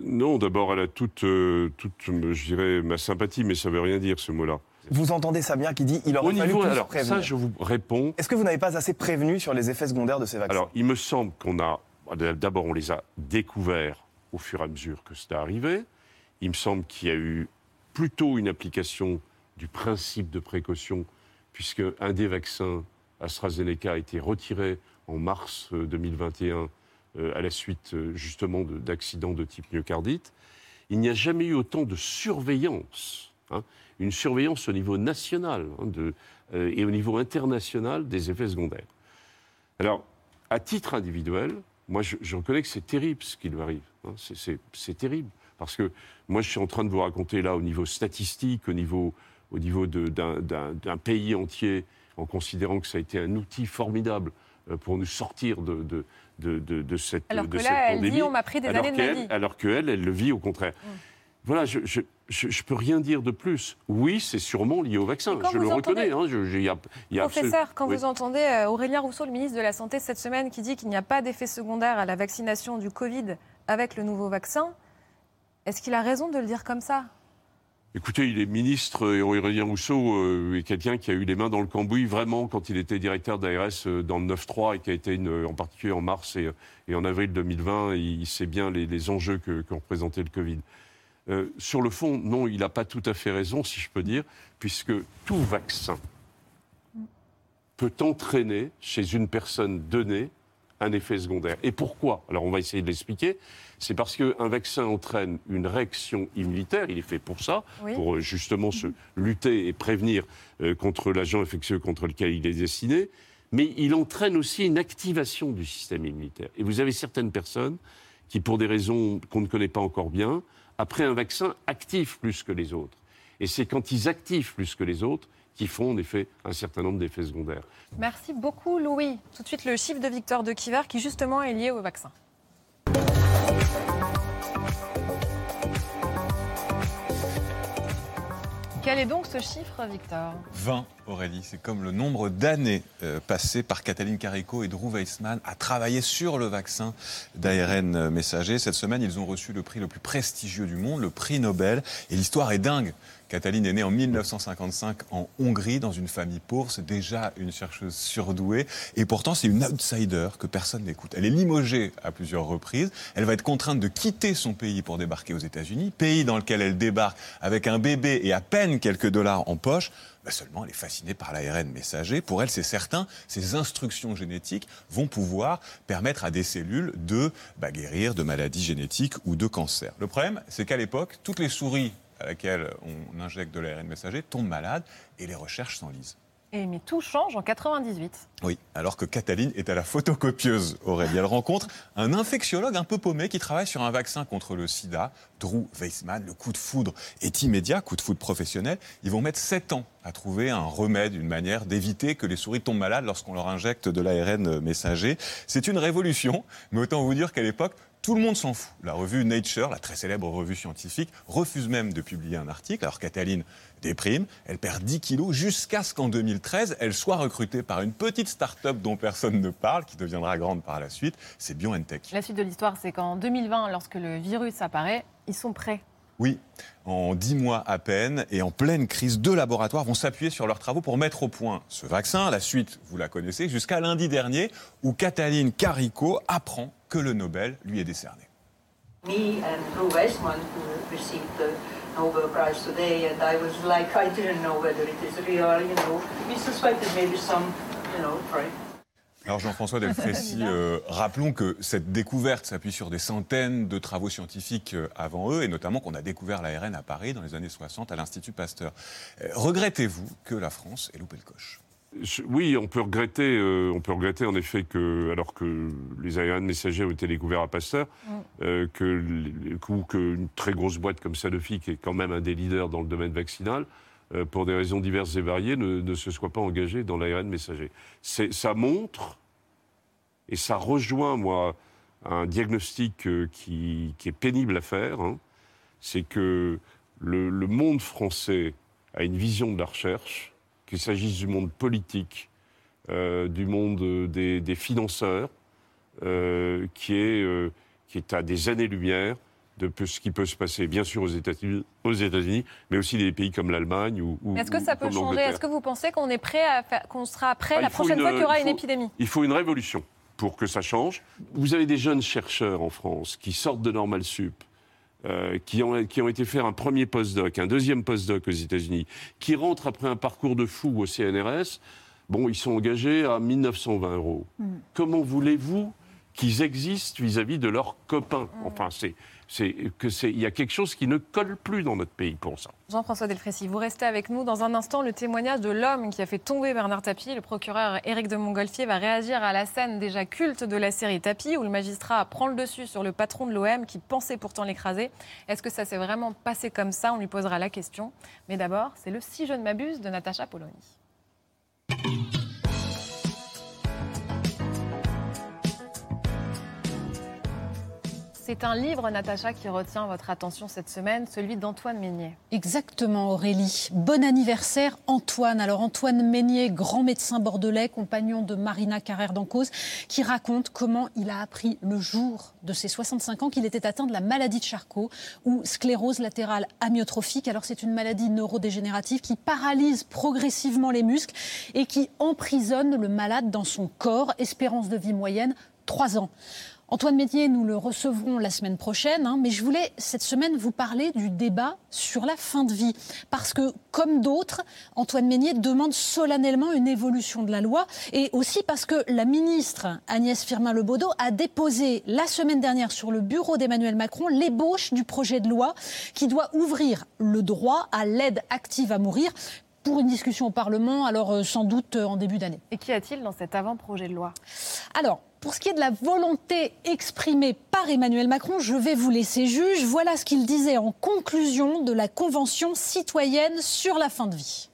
[SPEAKER 4] Non, d'abord, elle a toute, euh, toute, je dirais, ma sympathie, mais ça veut rien dire, ce mot-là.
[SPEAKER 15] Vous entendez Samia qui dit il aurait
[SPEAKER 4] Au
[SPEAKER 15] fallu
[SPEAKER 4] niveau,
[SPEAKER 15] plus
[SPEAKER 4] alors,
[SPEAKER 15] prévenir.
[SPEAKER 4] ça, je vous réponds.
[SPEAKER 15] Est-ce que vous n'avez pas assez prévenu sur les effets secondaires de ces vaccins?
[SPEAKER 4] Alors, il me semble qu'on a. D'abord, on les a découverts au fur et à mesure que c'était arrivé. Il me semble qu'il y a eu plutôt une application du principe de précaution, puisque un des vaccins AstraZeneca a été retiré en mars euh, 2021 euh, à la suite euh, justement de- d'accidents de type myocardite. Il n'y a jamais eu autant de surveillance, hein, une surveillance au niveau national hein, euh, et au niveau international des effets secondaires. Alors, à titre individuel, moi, je, reconnais que c'est terrible ce qui lui arrive. hein. C'est terrible. Parce que moi, je suis en train de vous raconter là, au niveau statistique, au niveau, au niveau d'un pays entier, en considérant que ça a été un outil formidable euh, pour nous sortir de, de, de, de- de cette,
[SPEAKER 2] Alors que
[SPEAKER 4] cette
[SPEAKER 2] là, elle dit, on m'a pris des
[SPEAKER 4] alors
[SPEAKER 2] années de ma vie. Mm.
[SPEAKER 4] Alors qu'elle, elle le vit au contraire. Voilà, je ne je, je peux rien dire de plus. Oui, c'est sûrement lié au vaccin. Je le reconnais. hein, je- je- il y a- il y a absolu-
[SPEAKER 2] Professeur, quand
[SPEAKER 4] Oui.
[SPEAKER 2] vous entendez euh, Aurélien Rousseau, le ministre de la Santé, cette semaine, qui dit qu'il n'y a pas d'effet secondaire à la vaccination du Covid avec le nouveau vaccin, est-ce qu'il a raison de le dire comme ça?
[SPEAKER 4] Écoutez, il est ministre et Aurélien Rousseau euh, est quelqu'un qui a eu les mains dans le cambouis vraiment quand il était directeur d'ARS euh, dans le 9-3 et qui a été une- en particulier en mars et, et en avril 2020. Il, il sait bien les, les enjeux que, que représentait le Covid. Euh, sur le fond, non, il n'a pas tout à fait raison, si je peux dire, puisque tout vaccin peut entraîner chez une personne donnée un effet secondaire. Et pourquoi? Alors on va essayer de l'expliquer. C'est parce qu'un vaccin entraîne une réaction immunitaire, il est fait pour ça,
[SPEAKER 17] Oui.
[SPEAKER 4] pour euh, justement se lutter et prévenir euh, contre l'agent infectieux contre lequel il est destiné, mais il entraîne aussi une activation du système immunitaire. Et vous avez certaines personnes qui, pour des raisons qu'on ne connaît pas encore bien, après un vaccin, activent plus que les autres. Et c'est quand ils activent plus que les autres qu'ils font en effet un certain nombre d'effets secondaires.
[SPEAKER 2] Merci beaucoup, Louis. Tout de suite, le chiffre de Victor de Kiver, qui justement est lié au vaccin. Quel est donc ce chiffre, Victor?
[SPEAKER 17] 20, Aurélie. C'est comme le nombre d'années euh, passées par Kathleen Carico et Drew Weissman à travailler sur le vaccin d'ARN messager. Cette semaine, ils ont reçu le prix le plus prestigieux du monde, le prix Nobel. Et l'histoire est dingue. Kathleen est née en 1955 en Hongrie, dans une famille pauvre. C'est déjà une chercheuse surdouée. Et pourtant, c'est une outsider que personne n'écoute. Elle est limogée à plusieurs reprises. Elle va être contrainte de quitter son pays pour débarquer aux États-Unis, pays dans lequel elle débarque avec un bébé et à peine quelques dollars en poche. Bah Seulement, elle est fascinée par l'ARN messager. Pour elle, c'est certain, ces instructions génétiques vont pouvoir permettre à des cellules de bah, guérir de maladies génétiques ou de cancers. Le problème, c'est qu'à l'époque, toutes les souris à laquelle on injecte de l'ARN messager tombent malades et les recherches s'enlisent.
[SPEAKER 2] Et mais tout change en 98.
[SPEAKER 17] Oui, alors que Cataline est à la photocopieuse, Aurélie. Elle rencontre un infectiologue un peu paumé qui travaille sur un vaccin contre le sida, Drew Weissman. Le coup de foudre est immédiat, coup de foudre professionnel. Ils vont mettre 7 ans à trouver un remède, une manière d'éviter que les souris tombent malades lorsqu'on leur injecte de l'ARN messager. C'est une révolution, mais autant vous dire qu'à l'époque, tout le monde s'en fout. La revue Nature, la très célèbre revue scientifique, refuse même de publier un article. Alors Cataline déprime, elle perd 10 kilos jusqu'à ce qu'en 2013, elle soit recrutée par une petite start-up dont personne ne parle, qui deviendra grande par la suite, c'est BioNTech.
[SPEAKER 2] La suite de l'histoire, c'est qu'en 2020, lorsque le virus apparaît, ils sont prêts.
[SPEAKER 17] Oui, en dix mois à peine et en pleine crise, deux laboratoires vont s'appuyer sur leurs travaux pour mettre au point ce vaccin. La suite, vous la connaissez, jusqu'à lundi dernier, où Cataline Carico apprend que le Nobel lui est décerné.
[SPEAKER 18] Me and Drew Weissman, who received the Nobel Prize today, and I was like, I didn't know whether it is real, you know. We suspected maybe some, you know, right.
[SPEAKER 17] Alors Jean-François Delfrécy, euh, rappelons que cette découverte s'appuie sur des centaines de travaux scientifiques euh, avant eux, et notamment qu'on a découvert l'ARN à Paris dans les années 60 à l'Institut Pasteur. Euh, Regrettez-vous que la France ait loupé le coche?
[SPEAKER 4] Oui, on peut regretter, euh, on peut regretter en effet que, alors que les ARN messagers ont été découverts à Pasteur, euh, que, ou qu'une très grosse boîte comme Sanofi, qui est quand même un des leaders dans le domaine vaccinal, euh, pour des raisons diverses et variées, ne, ne se soit pas engagée dans l'ARN messager. Ça montre et ça rejoint, moi, un diagnostic euh, qui, qui est pénible à faire. hein. C'est que le, le monde français a une vision de la recherche, qu'il s'agisse du monde politique, euh, du monde des, des financeurs, qui, est, qui est à des années-lumière de ce qui peut se passer, bien sûr, aux États-Unis, aux États-Unis mais aussi des pays comme l'Allemagne ou, ou-
[SPEAKER 2] Est-ce que ça peut changer? Est-ce que vous pensez qu'on est prêt à faire, qu'on sera prêt
[SPEAKER 4] Ah,
[SPEAKER 2] la prochaine
[SPEAKER 4] une-
[SPEAKER 2] fois qu'il y aura une épidémie?
[SPEAKER 4] Il faut une révolution pour que ça change. Vous avez des jeunes chercheurs en France qui sortent de Normal Sup, euh, qui, ont, qui ont été faire un premier postdoc, un deuxième postdoc aux États-Unis, qui rentrent après un parcours de fou au CNRS. Bon, ils sont engagés à 1920 euros. Comment voulez-vous qu'ils existent vis-à-vis de leurs copains? Enfin, c'est, c'est que il y a quelque chose qui ne colle plus dans notre pays pour ça.
[SPEAKER 2] Jean-François Delfrécy, vous restez avec nous. Dans un instant, le témoignage de l'homme qui a fait tomber Bernard Tapie. Le procureur Éric de Montgolfier va réagir à la scène déjà culte de la série Tapie, où le magistrat prend le dessus sur le patron de l'OM qui pensait pourtant l'écraser. Est-ce que ça s'est vraiment passé comme ça? On lui posera la question. Mais d'abord, c'est le Si je ne m'abuse de Natacha Polony. C'est un livre, Natacha, qui retient votre attention cette semaine, celui d'Antoine Meignet.
[SPEAKER 6] Exactement, Aurélie. Bon anniversaire, Antoine. Alors, Antoine Meignet, grand médecin bordelais, compagnon de Marina Carrère d'Encausse, qui raconte comment il a appris le jour de ses 65 ans qu'il était atteint de la maladie de Charcot ou sclérose latérale amyotrophique. Alors, c'est une maladie neurodégénérative qui paralyse progressivement les muscles et qui emprisonne le malade dans son corps. Espérance de vie moyenne, 3 ans. Antoine Métier, nous le recevrons la semaine prochaine, hein, mais je voulais cette semaine vous parler du débat sur la fin de vie. Parce que, comme d'autres, Antoine Meignet demande solennellement une évolution de la loi et aussi parce que la ministre Agnès Firmin-Lebaudot a déposé la semaine dernière sur le bureau d'Emmanuel Macron l'ébauche du projet de loi qui doit ouvrir le droit à l'aide active à mourir pour une discussion au Parlement, alors euh, sans doute euh, en début d'année.
[SPEAKER 2] Et qu'y a-t-il dans cet avant-projet de loi?
[SPEAKER 6] Alors, pour ce qui est de la volonté exprimée par Emmanuel Macron, je vais vous laisser juge. Voilà ce qu'il disait en conclusion de la Convention citoyenne sur la fin de vie.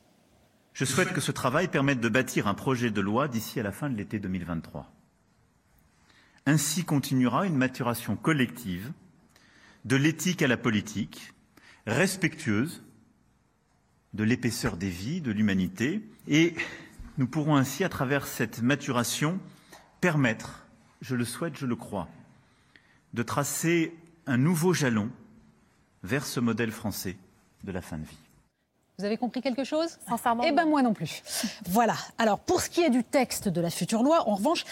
[SPEAKER 19] Je souhaite que ce travail permette de bâtir un projet de loi d'ici à la fin de l'été 2023. Ainsi continuera une maturation collective de l'éthique à la politique, respectueuse de l'épaisseur des vies, de l'humanité, et nous pourrons ainsi, à travers cette maturation, permettre, je le souhaite, je le crois, de tracer un nouveau jalon vers ce modèle français de la fin de vie.
[SPEAKER 6] Vous avez compris quelque chose?
[SPEAKER 2] Sincèrement
[SPEAKER 6] Eh ben moi non plus. Voilà. Alors pour ce qui est du texte de la future loi, en revanche,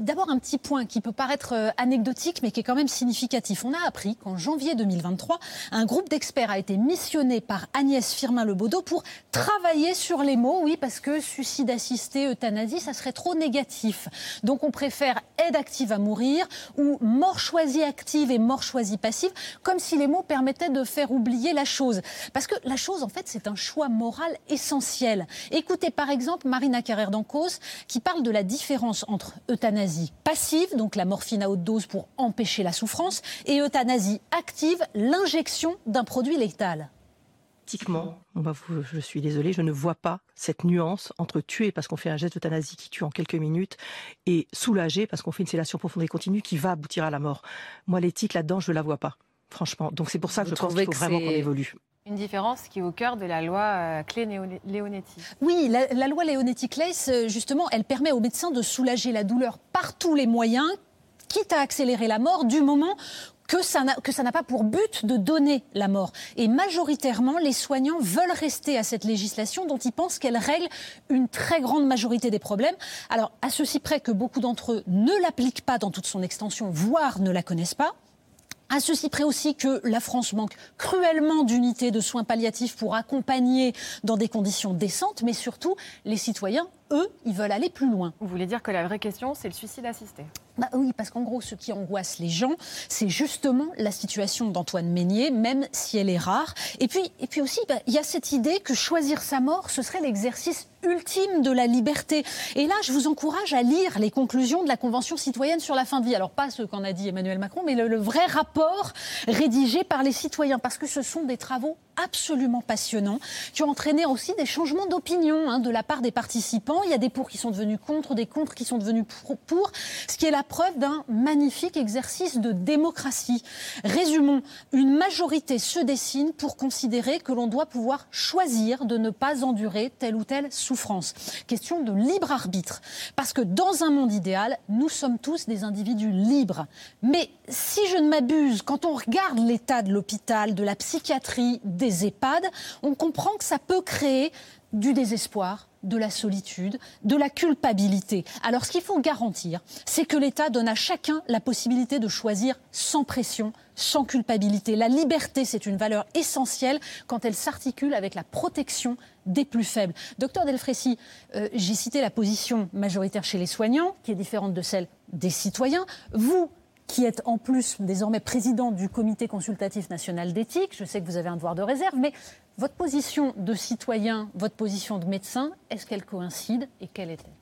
[SPEAKER 6] D'abord, un petit point qui peut paraître euh, anecdotique, mais qui est quand même significatif. On a appris qu'en janvier 2023, un groupe d'experts a été missionné par Agnès Firmin-Lebaudot pour travailler sur les mots. Oui, parce que suicide assisté, euthanasie, ça serait trop négatif. Donc, on préfère aide active à mourir ou mort choisie active et mort choisie passive, comme si les mots permettaient de faire oublier la chose. Parce que la chose, en fait, c'est un choix moral essentiel. Écoutez, par exemple, Marina Carrère d'Ancos, qui parle de la différence entre euthanasie passive, donc la morphine à haute dose pour empêcher la souffrance, et euthanasie active, l'injection d'un produit létal.
[SPEAKER 20] On vous- je suis désolée, je ne vois pas cette nuance entre tuer parce qu'on fait un geste d'euthanasie qui tue en quelques minutes et soulager parce qu'on fait une sédation profonde et continue qui va aboutir à la mort. Moi, l'éthique là-dedans, je la vois pas, franchement. Donc c'est pour ça que
[SPEAKER 2] Vous
[SPEAKER 20] je pense qu'il faut
[SPEAKER 2] que
[SPEAKER 20] vraiment qu'on évolue.
[SPEAKER 2] Une différence qui est au cœur de la loi euh, clé Néo- Leonetti.
[SPEAKER 6] Oui, la, la loi Leonetti-Claes, euh, justement, elle permet aux médecins de soulager la douleur par tous les moyens, quitte à accélérer la mort du moment que ça n'a que ça n'a pas pour but de donner la mort. Et majoritairement, les soignants veulent rester à cette législation dont ils pensent qu'elle règle une très grande majorité des problèmes. Alors, à ceci près que beaucoup d'entre eux ne l'appliquent pas dans toute son extension, voire ne la connaissent pas. À ceci près aussi que la France manque cruellement d'unités de soins palliatifs pour accompagner dans des conditions décentes, mais surtout, les citoyens, eux, ils veulent aller plus loin.
[SPEAKER 2] Vous voulez dire que la vraie question, c'est le suicide assisté?
[SPEAKER 6] Bah oui, parce qu'en gros, ce qui angoisse les gens, c'est justement la situation d'Antoine Meignier, même si elle est rare. Et puis, et puis aussi, bah, il y a cette idée que choisir sa mort, ce serait l'exercice ultime de la liberté. Et là, je vous encourage à lire les conclusions de la Convention citoyenne sur la fin de vie. Alors, pas ce qu'en a dit Emmanuel Macron, mais le, vrai rapport rédigé par les citoyens, parce que ce sont des travaux absolument passionnants qui ont entraîné aussi des changements d'opinion hein, de la part des participants. Il y a des pour qui sont devenus contre, des contre qui sont devenus pour, pour, ce qui est la preuve d'un magnifique exercice de démocratie. Résumons, une majorité se dessine pour considérer que l'on doit pouvoir choisir de ne pas endurer telle ou telle souffrance. Question de libre arbitre. Parce que dans un monde idéal, nous sommes tous des individus libres. Mais si je ne m'abuse, quand on regarde l'état de l'hôpital, de la psychiatrie, des EHPAD, on comprend que ça peut créer du désespoir, de la solitude, de la culpabilité. Alors ce qu'il faut garantir, c'est que l'État donne à chacun la possibilité de choisir sans pression, sans culpabilité. La liberté, c'est une valeur essentielle quand elle s'articule avec la protection des plus faibles. Docteur Delfrécy, euh, j'ai cité la position majoritaire chez les soignants, qui est différente de celle des citoyens. Vous, qui êtes en plus désormais président du comité consultatif national d'éthique. Je sais que vous avez un devoir de réserve, mais votre position de citoyen, votre position de médecin, est-ce qu'elle coïncide et quelle est-elle?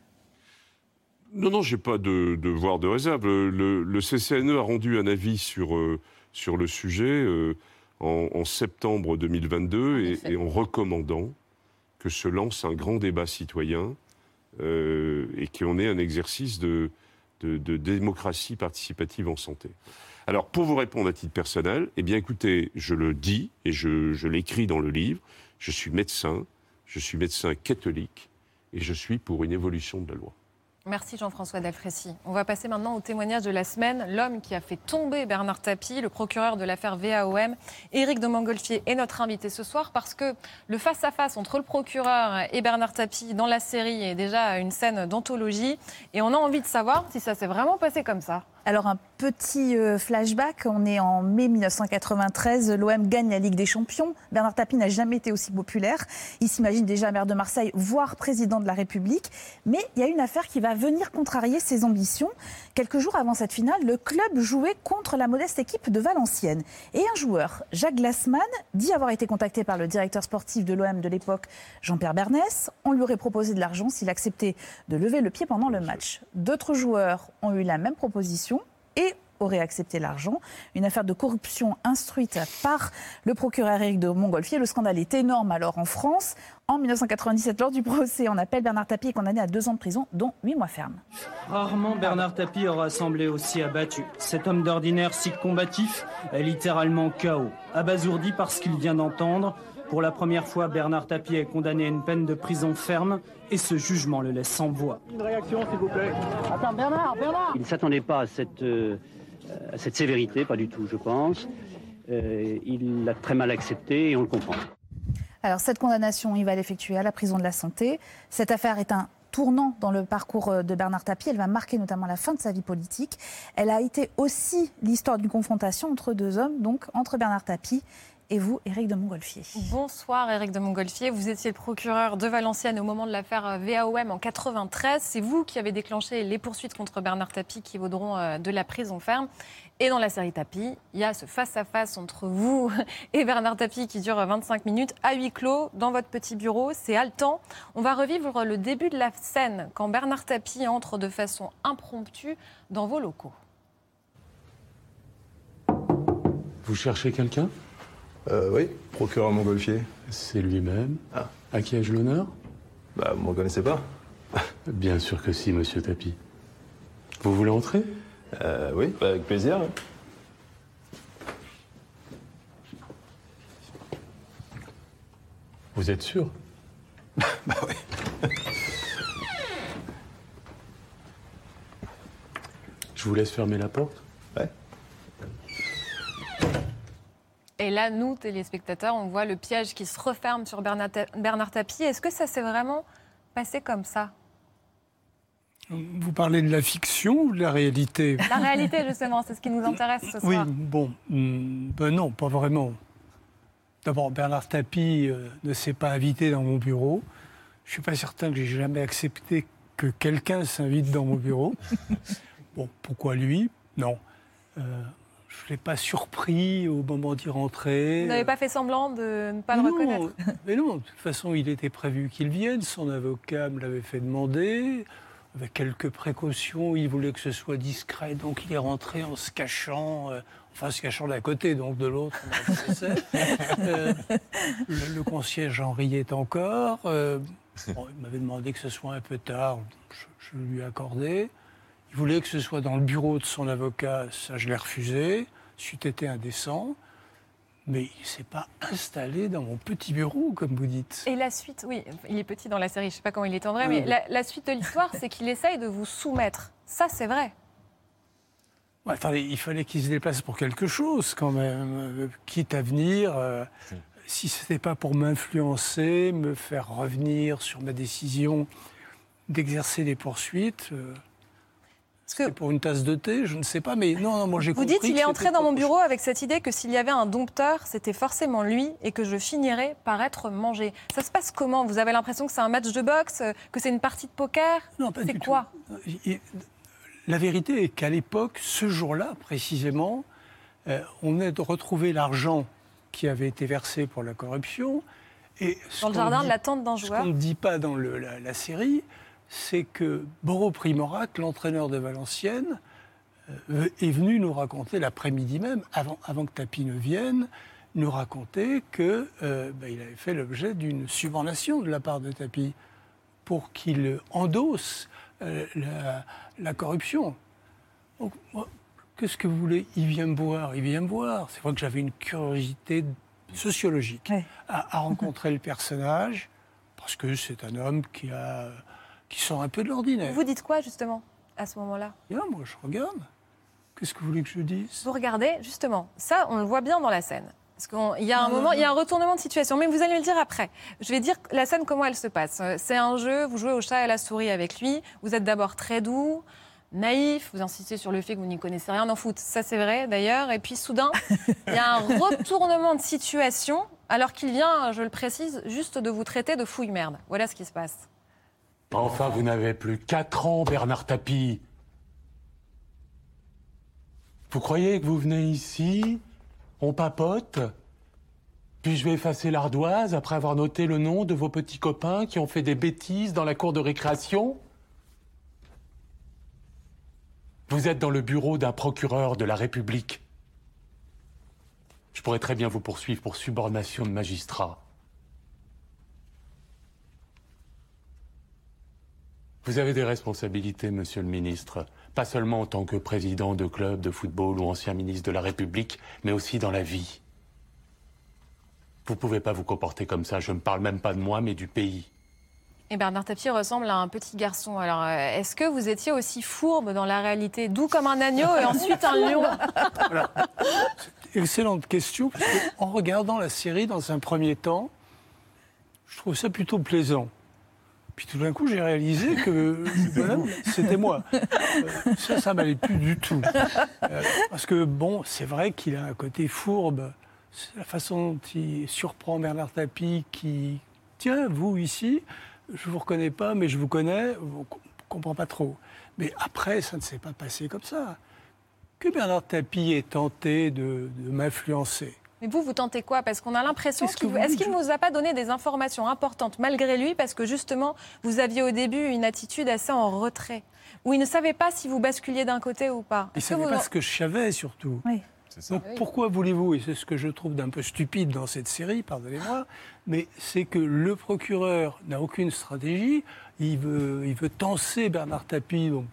[SPEAKER 4] Non, non, j'ai pas de devoir de réserve. Le, le CCNE a rendu un avis sur, euh, sur le sujet euh, en, en septembre 2022 et, et en recommandant que se lance un grand débat citoyen euh, et qu'on ait un exercice de, de, de démocratie participative en santé. Alors, pour vous répondre à titre personnel, eh bien, écoutez, je le dis et je, je l'écris dans le livre, je suis médecin, je suis médecin catholique et je suis pour une évolution de la loi.
[SPEAKER 2] Merci Jean-François Delfrécy. On va passer maintenant au témoignage de la semaine. L'homme qui a fait tomber Bernard Tapie, le procureur de l'affaire VAOM, Éric de Montgolfier, est notre invité ce soir parce que le face-à-face entre le procureur et Bernard Tapie dans la série est déjà une scène d'anthologie. Et on a envie de savoir si ça s'est vraiment passé comme ça.
[SPEAKER 10] Alors un petit euh, flashback, on est en mai 1993, l'OM gagne la Ligue des Champions. Bernard Tapie n'a jamais été aussi populaire. Il s'imagine déjà maire de Marseille, voire président de la République. Mais il y a une affaire qui va venir contrarier ses ambitions. Quelques jours avant cette finale, le club jouait contre la modeste équipe de Valenciennes. Et un joueur, Jacques Glassman, dit avoir été contacté par le directeur sportif de l'OM de l'époque, Jean-Pierre Bernès. On lui aurait proposé de l'argent s'il acceptait de lever le pied pendant le match. D'autres joueurs ont eu la même proposition et auraient accepté l'argent. Une affaire de corruption instruite par le procureur Éric de Montgolfier. Le scandale est énorme alors en France. En 1997, lors du procès en appel, Bernard Tapie est condamné à deux ans de prison, dont huit mois ferme.
[SPEAKER 21] Rarement Bernard Tapie aura semblé aussi abattu. Cet homme d'ordinaire si combatif est littéralement KO, abasourdi par ce qu'il vient d'entendre. Pour la première fois, Bernard Tapie est condamné à une peine de prison ferme et ce jugement le laisse sans voix.
[SPEAKER 22] Une réaction, s'il vous plaît. Attends, Bernard, Bernard
[SPEAKER 23] Il ne s'attendait pas à cette, euh, à cette sévérité, pas du tout, je pense. Euh, il l'a très mal accepté et on le comprend.
[SPEAKER 10] Alors cette condamnation, il va l'effectuer à la prison de la santé. Cette affaire est un tournant dans le parcours euh, de Bernard Tapie. Elle va marquer notamment la fin de sa vie politique. Elle a été aussi l'histoire d'une confrontation entre deux hommes, donc entre Bernard Tapie et vous, Éric de Montgolfier.
[SPEAKER 2] Bonsoir Éric de Montgolfier. Vous étiez le procureur de Valenciennes au moment de l'affaire euh, VAOM en 93. C'est vous qui avez déclenché les poursuites contre Bernard Tapie qui vaudront euh, de la prison ferme. Et dans la série Tapie, il y a ce face-à-face entre vous et Bernard Tapie qui dure 25 minutes à huis clos dans votre petit bureau. C'est haletant. On va revivre le début de la scène quand Bernard Tapie entre de façon impromptue dans vos locaux.
[SPEAKER 24] Vous cherchez quelqu'un?
[SPEAKER 25] Euh, Oui, procureur Montgolfier.
[SPEAKER 24] C'est lui-même.
[SPEAKER 25] Ah.
[SPEAKER 24] À qui ai-je l'honneur?
[SPEAKER 25] Bah, vous me reconnaissez pas
[SPEAKER 24] Bien sûr que si, monsieur Tapi. Vous voulez entrer?
[SPEAKER 25] Euh, Oui, bah, avec plaisir.
[SPEAKER 24] Vous êtes sûr?
[SPEAKER 25] Bah oui.
[SPEAKER 24] Je vous laisse fermer la porte?
[SPEAKER 25] Ouais.
[SPEAKER 2] Et là, nous, téléspectateurs, on voit le piège qui se referme sur Bernard, Ta- Bernard Tapie. Est-ce que ça s'est vraiment passé comme ça?
[SPEAKER 26] Vous parlez de la fiction ou de la réalité?
[SPEAKER 2] La réalité, justement, c'est ce qui nous intéresse ce
[SPEAKER 26] Oui,
[SPEAKER 2] soir.
[SPEAKER 26] bon, hmm, ben non, pas vraiment. D'abord, Bernard Tapie euh, ne s'est pas invité dans mon bureau. Je suis pas certain que j'ai jamais accepté que quelqu'un s'invite dans mon bureau. bon, pourquoi lui? Non. Euh, ne l'ai pas surpris au moment d'y rentrer.
[SPEAKER 2] Vous n'avez pas fait semblant de ne pas le reconnaître
[SPEAKER 26] Mais non, de toute façon, il était prévu qu'il vienne. Son avocat me l'avait fait demander. Avec quelques précautions, il voulait que ce soit discret. Donc il est rentré en se cachant, euh, enfin se cachant d'un côté, donc de l'autre. Euh, le, le concierge en riait encore. Euh, bon, il m'avait demandé que ce soit un peu tard. Je, je lui ai accordé. Il voulait que ce soit dans le bureau de son avocat. Ça, je l'ai refusé. C'eût été indécent. Mais il ne s'est pas installé dans mon petit bureau, comme vous dites.
[SPEAKER 2] Et la suite, oui, il est petit dans la série, je ne sais pas comment il est en vrai,
[SPEAKER 26] Oui.
[SPEAKER 2] mais la, la suite de l'histoire, c'est qu'il essaye de vous soumettre. Ça, c'est vrai.
[SPEAKER 26] Ouais, attendez, il fallait qu'il se déplace pour quelque chose, quand même. euh, quitte à venir, euh, si ce n'était pas pour m'influencer, me faire revenir sur ma décision d'exercer des poursuites. euh, c'était pour une tasse de thé, je ne sais pas, mais non, non, moi j'ai
[SPEAKER 2] Vous
[SPEAKER 26] compris.
[SPEAKER 2] dites, il
[SPEAKER 26] que
[SPEAKER 2] est entré dans mon bureau avec cette idée que s'il y avait un dompteur, c'était forcément lui et que je finirais par être mangé. Ça se passe comment? Vous avez l'impression que c'est un match de boxe, euh, que c'est une partie de poker?
[SPEAKER 26] Non, pas
[SPEAKER 2] C'est
[SPEAKER 26] du
[SPEAKER 2] quoi?
[SPEAKER 26] Et La vérité est qu'à l'époque, ce jour-là précisément, euh, on de retrouver l'argent qui avait été versé pour la corruption. Et ce
[SPEAKER 2] Dans le jardin
[SPEAKER 26] dit-
[SPEAKER 2] de la tente d'un
[SPEAKER 26] Ce
[SPEAKER 2] joueur
[SPEAKER 26] qu'on ne dit pas dans le- la, la série, c'est que Boro Primorac, l'entraîneur de Valenciennes, euh, est venu nous raconter l'après-midi même, avant, avant que Tapi ne vienne, nous raconter qu'il il avait fait l'objet d'une subordination de la part de Tapi pour qu'il endosse euh, la, la corruption. Qu'est-ce que vous voulez? Il vient me voir, il vient me voir. C'est vrai que j'avais une curiosité sociologique à, à rencontrer le personnage, parce que c'est un homme qui, a, qui sort un peu de l'ordinaire.
[SPEAKER 2] Vous dites quoi justement à ce moment-là?
[SPEAKER 26] Bien, moi je regarde. Qu'est-ce que vous voulez que je dise?
[SPEAKER 2] Vous regardez, justement, ça, on le voit bien dans la scène. Parce qu'il y a un
[SPEAKER 26] Non,
[SPEAKER 2] moment, il y a un retournement de situation, mais vous allez me le dire après. Je vais dire la scène, comment elle se passe. Euh, C'est un jeu, vous jouez au chat et à la souris avec lui. Vous êtes d'abord très doux, naïf, vous insistez sur le fait que vous n'y connaissez rien en foot. Ça, c'est vrai d'ailleurs. Et puis soudain, il y a un retournement de situation, alors qu'il vient, je le précise, juste de vous traiter de fouille merde. Voilà ce qui se passe.
[SPEAKER 24] Enfin, vous n'avez plus 4 ans, Bernard Tapie. Vous croyez que vous venez ici, on papote, puis je vais effacer l'ardoise après avoir noté le nom de vos petits copains qui ont fait des bêtises dans la cour de récréation? Vous êtes dans le bureau d'un procureur de la République. Je pourrais très bien vous poursuivre pour subornation de magistrat. Vous avez des responsabilités, monsieur le ministre, pas seulement en tant que président de club de football ou ancien ministre de la République, mais aussi dans la vie. Vous pouvez pas vous comporter comme ça, je ne parle même pas de moi, mais du pays.
[SPEAKER 2] Et Bernard Tapie ressemble à un petit garçon. Alors, euh, est-ce que vous étiez aussi fourbe dans la réalité, doux comme un agneau et ensuite un lion?
[SPEAKER 26] Excellente question, parce que en regardant la série dans un premier temps, je trouve ça plutôt plaisant. Puis tout d'un coup, j'ai réalisé que c'était moi. Euh, ça, ça m'allait plus du tout. Euh, parce que, bon, c'est vrai qu'il a un côté fourbe. C'est la façon dont il surprend Bernard Tapie qui, tiens, vous ici, je vous reconnais pas, mais je vous connais, on ne comprend pas trop. Mais après, ça ne s'est pas passé comme ça. Que Bernard Tapie ait tenté de, de m'influencer.
[SPEAKER 2] Mais vous, vous tentez quoi? Parce qu'on a l'impression
[SPEAKER 26] Qu'est-ce que
[SPEAKER 2] qu'il
[SPEAKER 26] vous
[SPEAKER 2] est-ce ne vous a pas donné des informations importantes malgré lui Parce que justement, vous aviez au début une attitude assez en retrait, où il ne savait pas si vous basculiez d'un côté ou pas.
[SPEAKER 26] Il ne
[SPEAKER 2] Est-ce que
[SPEAKER 26] savait
[SPEAKER 2] vous
[SPEAKER 26] pas ce que je savais surtout.
[SPEAKER 10] Oui.
[SPEAKER 26] Donc
[SPEAKER 2] Oui.
[SPEAKER 26] pourquoi voulez-vous, et c'est ce que je trouve d'un peu stupide dans cette série, pardonnez-moi, mais c'est que le procureur n'a aucune stratégie, il veut, il veut tenser Bernard Tapie, donc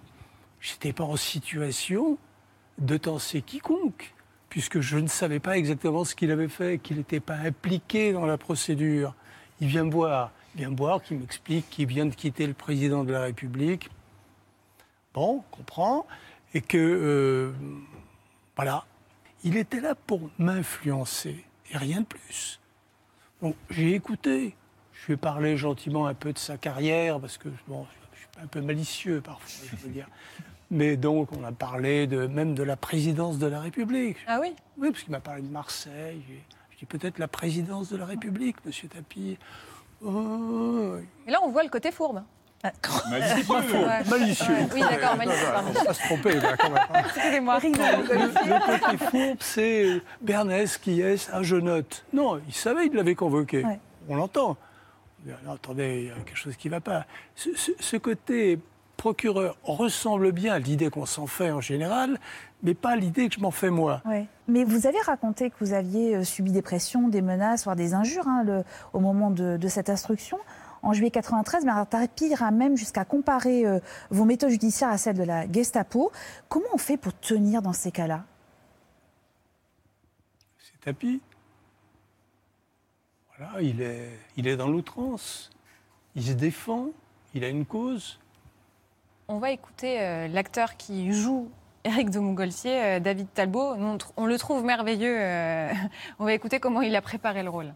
[SPEAKER 26] je n'étais pas en situation de tenser quiconque, puisque je ne savais pas exactement ce qu'il avait fait, qu'il n'était pas impliqué dans la procédure. Il vient me voir, il vient me voir, qu'il m'explique qu'il vient de quitter le président de la République. Bon, on comprend, et que, euh, voilà, il était là pour m'influencer, et rien de plus. Donc j'ai écouté, je lui ai parlé gentiment un peu de sa carrière, parce que bon, je suis un peu malicieux parfois, je veux dire. Mais donc on a parlé de, même de la présidence de la République.
[SPEAKER 2] Ah oui
[SPEAKER 26] Oui, parce qu'il m'a parlé de Marseille. Je dis peut-être la présidence de la République, monsieur Tapie. Oh,
[SPEAKER 2] Et là, on voit le côté fourbe.
[SPEAKER 26] Malicieux.
[SPEAKER 2] Ouais.
[SPEAKER 26] malicieux.
[SPEAKER 2] Ouais. Oui, d'accord, malicieux.
[SPEAKER 26] On va pas se tromper, là, quand même. hein.
[SPEAKER 2] Excusez-moi.
[SPEAKER 26] Le, le côté fourbe, c'est Bernès qui est un je note. Non, il savait, il l'avait convoqué. On l'entend. Attendez, il y a quelque chose qui ne va pas. Ce, ce- ce côté procureur ressemble bien à l'idée qu'on s'en fait en général, mais pas à l'idée que je m'en fais moi.
[SPEAKER 10] Ouais. Mais vous avez raconté que vous aviez euh, subi des pressions, des menaces, voire des injures hein, le- au moment de, de cette instruction. En juillet 93, Bernard Tapie ira même jusqu'à comparer euh, vos méthodes judiciaires à celles de la Gestapo. Comment on fait pour tenir dans ces cas-là?
[SPEAKER 26] C'est Tapie. Voilà, il est, il est dans l'outrance. Il se défend, il a une cause.
[SPEAKER 2] On va écouter euh, l'acteur qui joue Éric de Montgolfier, euh, David Talbot. On, le trouve merveilleux. euh, on va écouter comment il a préparé le rôle.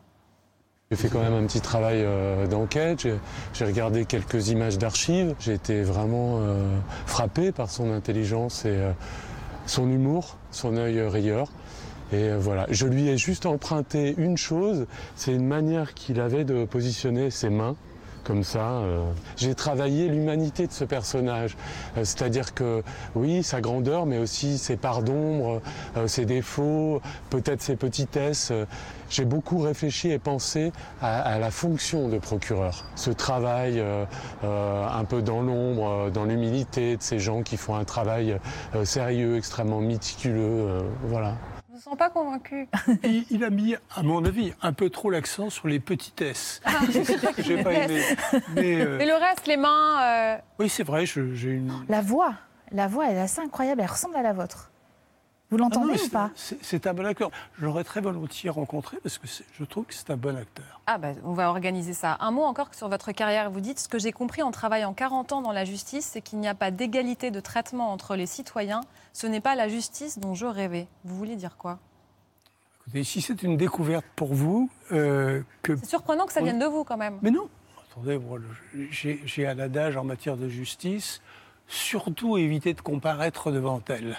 [SPEAKER 27] J'ai fait quand même un petit travail d'enquête, j'ai- regardé quelques images d'archives, j'ai été vraiment frappé par son intelligence et son humour, son œil rieur. Et voilà, je lui ai juste emprunté une chose, c'est une manière qu'il avait de positionner ses mains. Comme ça, euh. j'ai travaillé l'humanité de ce personnage, Euh, c'est-à-dire que oui, sa grandeur, mais aussi ses parts d'ombre, euh, ses défauts, peut-être ses petitesses. J'ai beaucoup réfléchi et pensé à, à la fonction de procureur, ce travail un peu dans l'ombre, dans l'humilité de ces gens qui font un travail sérieux, extrêmement méticuleux, voilà.
[SPEAKER 2] Ne sens pas convaincu.
[SPEAKER 26] il, il a mis, à mon avis, un peu trop l'accent sur les petitesses. c'est ça que j'ai pas aimé. Mais, euh,
[SPEAKER 2] Mais le reste, les mains. euh,
[SPEAKER 26] oui, c'est vrai, je- j'ai une.
[SPEAKER 10] La voix, la voix, elle est assez incroyable. Elle ressemble à la vôtre. Vous
[SPEAKER 26] Ah
[SPEAKER 10] l'entendez
[SPEAKER 26] mais
[SPEAKER 10] ou pas?
[SPEAKER 26] c'est- un bon acteur. Je l'aurais très volontiers rencontré parce que je trouve que c'est un bon acteur.
[SPEAKER 2] Ah bah, on va organiser ça. Un mot encore sur votre carrière. Vous dites, ce que j'ai compris en travaillant 40 ans dans la justice, c'est qu'il n'y a pas d'égalité de traitement entre les citoyens. Ce n'est pas la justice dont je rêvais. Vous voulez dire quoi?
[SPEAKER 26] Écoutez, si c'est une découverte pour vous, euh, que.
[SPEAKER 2] C'est surprenant que ça vienne de vous quand même.
[SPEAKER 26] Mais non Attendez, j'ai un adage en matière de justice surtout éviter de comparaître devant elle.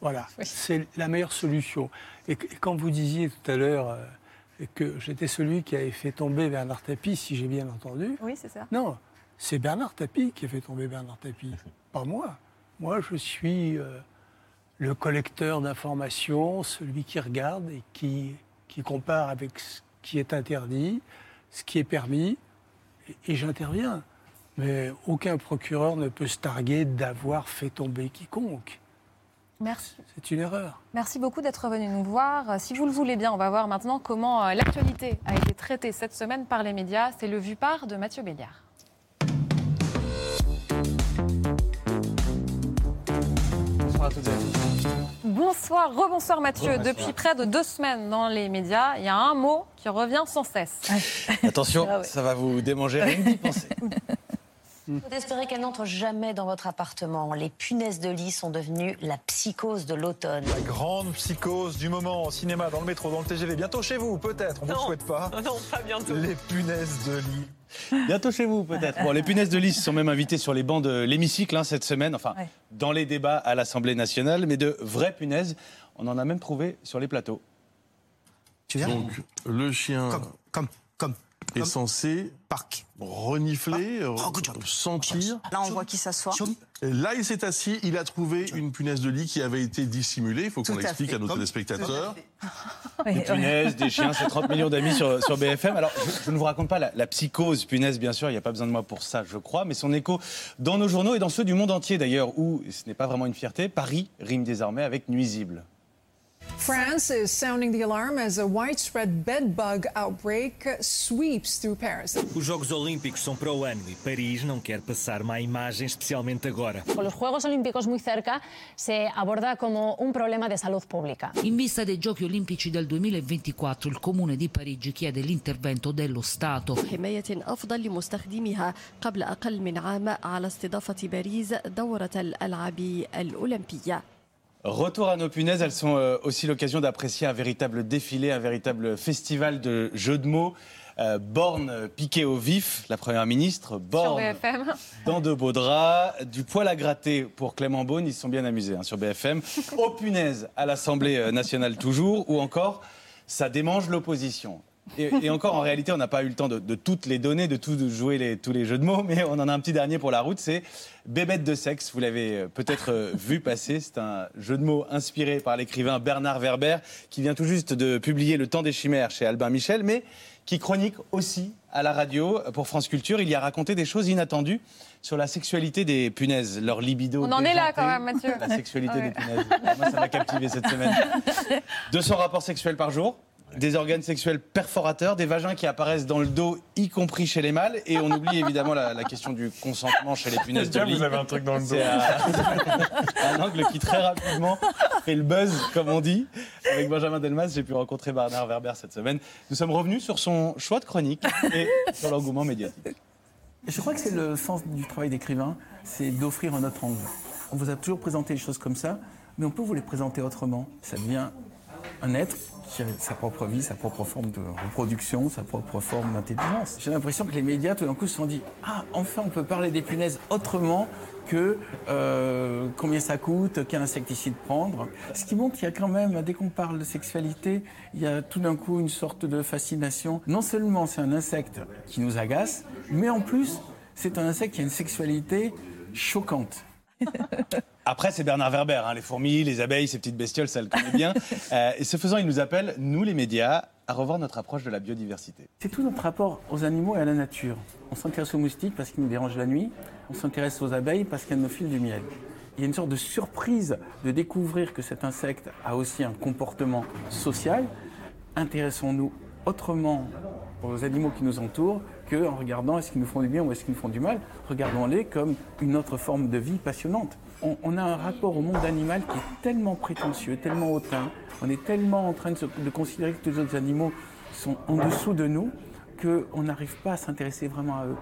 [SPEAKER 26] Voilà, c'est la meilleure solution. Et, quand vous disiez tout à l'heure euh, que j'étais celui qui avait fait tomber Bernard Tapie, si j'ai bien entendu.
[SPEAKER 2] Oui, c'est ça.
[SPEAKER 26] Non, c'est Bernard Tapie qui a fait tomber Bernard Tapie, pas moi. Moi, je suis euh, le collecteur d'informations, celui qui regarde et qui, qui compare avec ce qui est interdit, ce qui est permis, et, et j'interviens. Mais aucun procureur ne peut se targuer d'avoir fait tomber quiconque.
[SPEAKER 2] Merci.
[SPEAKER 26] C'est une erreur.
[SPEAKER 2] Merci beaucoup d'être venu nous voir. Si vous le voulez bien, on va voir maintenant comment euh, l'actualité a été traitée cette semaine par les médias. C'est le vu par de Mathieu Béliard.
[SPEAKER 28] Bonsoir à toutes et à tous.
[SPEAKER 2] Bonsoir, rebonsoir Mathieu. Depuis près de deux semaines dans les médias, il y a un mot qui revient sans cesse.
[SPEAKER 28] Attention,
[SPEAKER 2] Ah ouais.
[SPEAKER 28] ça va vous démanger rien d'y penser.
[SPEAKER 29] Il faut espérer qu'elle n'entre jamais dans votre appartement. Les punaises de lit sont devenues la psychose de l'automne.
[SPEAKER 30] La grande psychose du moment au cinéma, dans le métro, dans le TGV, bientôt chez vous, peut-être, on ne vous le souhaite pas.
[SPEAKER 29] Non, pas bientôt.
[SPEAKER 30] Les punaises de lit.
[SPEAKER 28] Bientôt chez vous, peut-être. Bon, les punaises de lit sont même invitées sur les bancs de l'hémicycle hein, cette semaine, enfin, dans les débats à l'Assemblée nationale, mais de vraies punaises, on en a même trouvé sur les plateaux.
[SPEAKER 31] Tu viens?
[SPEAKER 32] Donc, le chien
[SPEAKER 31] comme, comme,
[SPEAKER 32] est censé renifler,
[SPEAKER 31] Oh,
[SPEAKER 32] re- sentir.
[SPEAKER 33] Là, on voit qui s'assoit.
[SPEAKER 32] Là, il s'est assis, il a trouvé une punaise de lit qui avait été dissimulée. Il faut qu'on
[SPEAKER 33] à
[SPEAKER 32] l'explique à nos
[SPEAKER 33] Comme-
[SPEAKER 32] téléspectateurs.
[SPEAKER 28] Des punaises, des chiens, c'est 30 millions d'amis sur, sur BFM. Alors, je, je ne vous raconte pas la, la psychose punaise, bien sûr, il n'y a pas besoin de moi pour ça, je crois, mais son écho dans nos journaux et dans ceux du monde entier d'ailleurs, où ce n'est pas vraiment une fierté, Paris rime désormais avec nuisible.
[SPEAKER 34] France is sounding the alarm as a widespread bed bug outbreak sweeps through Paris.
[SPEAKER 35] Os Jogos Olímpicos são para o ano e Paris não quer passar má imagem, especialmente agora.
[SPEAKER 36] Con los Juegos Olímpicos muy cerca, se aborda como un problema de salud pública.
[SPEAKER 37] In vista dei Giochi Olimpici del 2024, il Comune di Parigi chiede l'intervento dello Stato.
[SPEAKER 38] حماية أفضل لمستخدميها قبل أقل من عام على استضافة باريس دورة الألعاب الأولمبية
[SPEAKER 28] Retour à nos punaises, elles sont euh, aussi l'occasion d'apprécier un véritable défilé, un véritable festival de jeux de mots. Euh, Borne euh, piquée au vif, la Première ministre, Borne dans de beaux draps, du poil à gratter pour Clément Beaune, ils se sont bien amusés hein, sur BFM, aux punaises à l'Assemblée nationale toujours, ou encore ça démange l'opposition. Et, et encore, en réalité, on n'a pas eu le temps de, de toutes les donner, de tout de jouer les- tous les jeux de mots, mais on en a un petit dernier pour la route, c'est Bébête de sexe. Vous l'avez euh, peut-être euh, vu passer. C'est un jeu de mots inspiré par l'écrivain Bernard Werber, qui vient tout juste de publier Le temps des chimères chez Albin Michel, mais qui chronique aussi à la radio euh, pour France Culture. Il y a raconté des choses inattendues sur la sexualité des punaises, leur libido.
[SPEAKER 2] On en est là quand même, Mathieu.
[SPEAKER 28] La sexualité
[SPEAKER 2] Ouais.
[SPEAKER 28] des punaises. Moi, ça m'a captivé cette semaine. 200 rapports sexuels par jour, des organes sexuels perforateurs, des vagins qui apparaissent dans le dos, y compris chez les mâles. Et on oublie évidemment la, la question du consentement chez les punaises de lit.
[SPEAKER 32] vous avez un truc dans le dos.
[SPEAKER 28] C'est un, un angle qui très rapidement fait le buzz, comme on dit. Avec Benjamin Delmas, j'ai pu rencontrer Bernard Werber cette semaine. Nous sommes revenus sur son choix de chronique et sur l'engouement médiatique.
[SPEAKER 39] Je crois que c'est le sens du travail d'écrivain, c'est d'offrir un autre angle. On vous a toujours présenté les choses comme ça, mais on peut vous les présenter autrement. Ça devient un être qui a sa propre vie, sa propre forme de reproduction, sa propre forme d'intelligence. J'ai l'impression que les médias, tout d'un coup, se sont dit Ah, enfin, on peut parler des punaises autrement que euh, combien ça coûte, quel insecticide prendre. Ce qui montre qu'il y a quand même, dès qu'on parle de sexualité, il y a tout d'un coup une sorte de fascination. Non seulement c'est un insecte qui nous agace, mais en plus, c'est un insecte qui a une sexualité choquante.
[SPEAKER 28] Après, c'est Bernard Werber, hein, les fourmis, les abeilles, ces petites bestioles, ça le connaît bien. Euh, et ce faisant, il nous appelle, nous les médias, à revoir notre approche de la biodiversité.
[SPEAKER 39] C'est tout notre rapport aux animaux et à la nature. On s'intéresse aux moustiques parce qu'ils nous dérangent la nuit, on s'intéresse aux abeilles parce qu'elles nous filent du miel. Il y a une sorte de surprise de découvrir que cet insecte a aussi un comportement social. Intéressons-nous autrement aux animaux qui nous entourent qu'en regardant est-ce qu'ils nous font du bien ou est-ce qu'ils nous font du mal. Regardons-les comme une autre forme de vie passionnante. On, on a un rapport au monde animal qui est tellement prétentieux, tellement hautain, on est tellement en train de, se- de considérer que tous les autres animaux sont en dessous de nous qu'on n'arrive pas à s'intéresser vraiment à eux.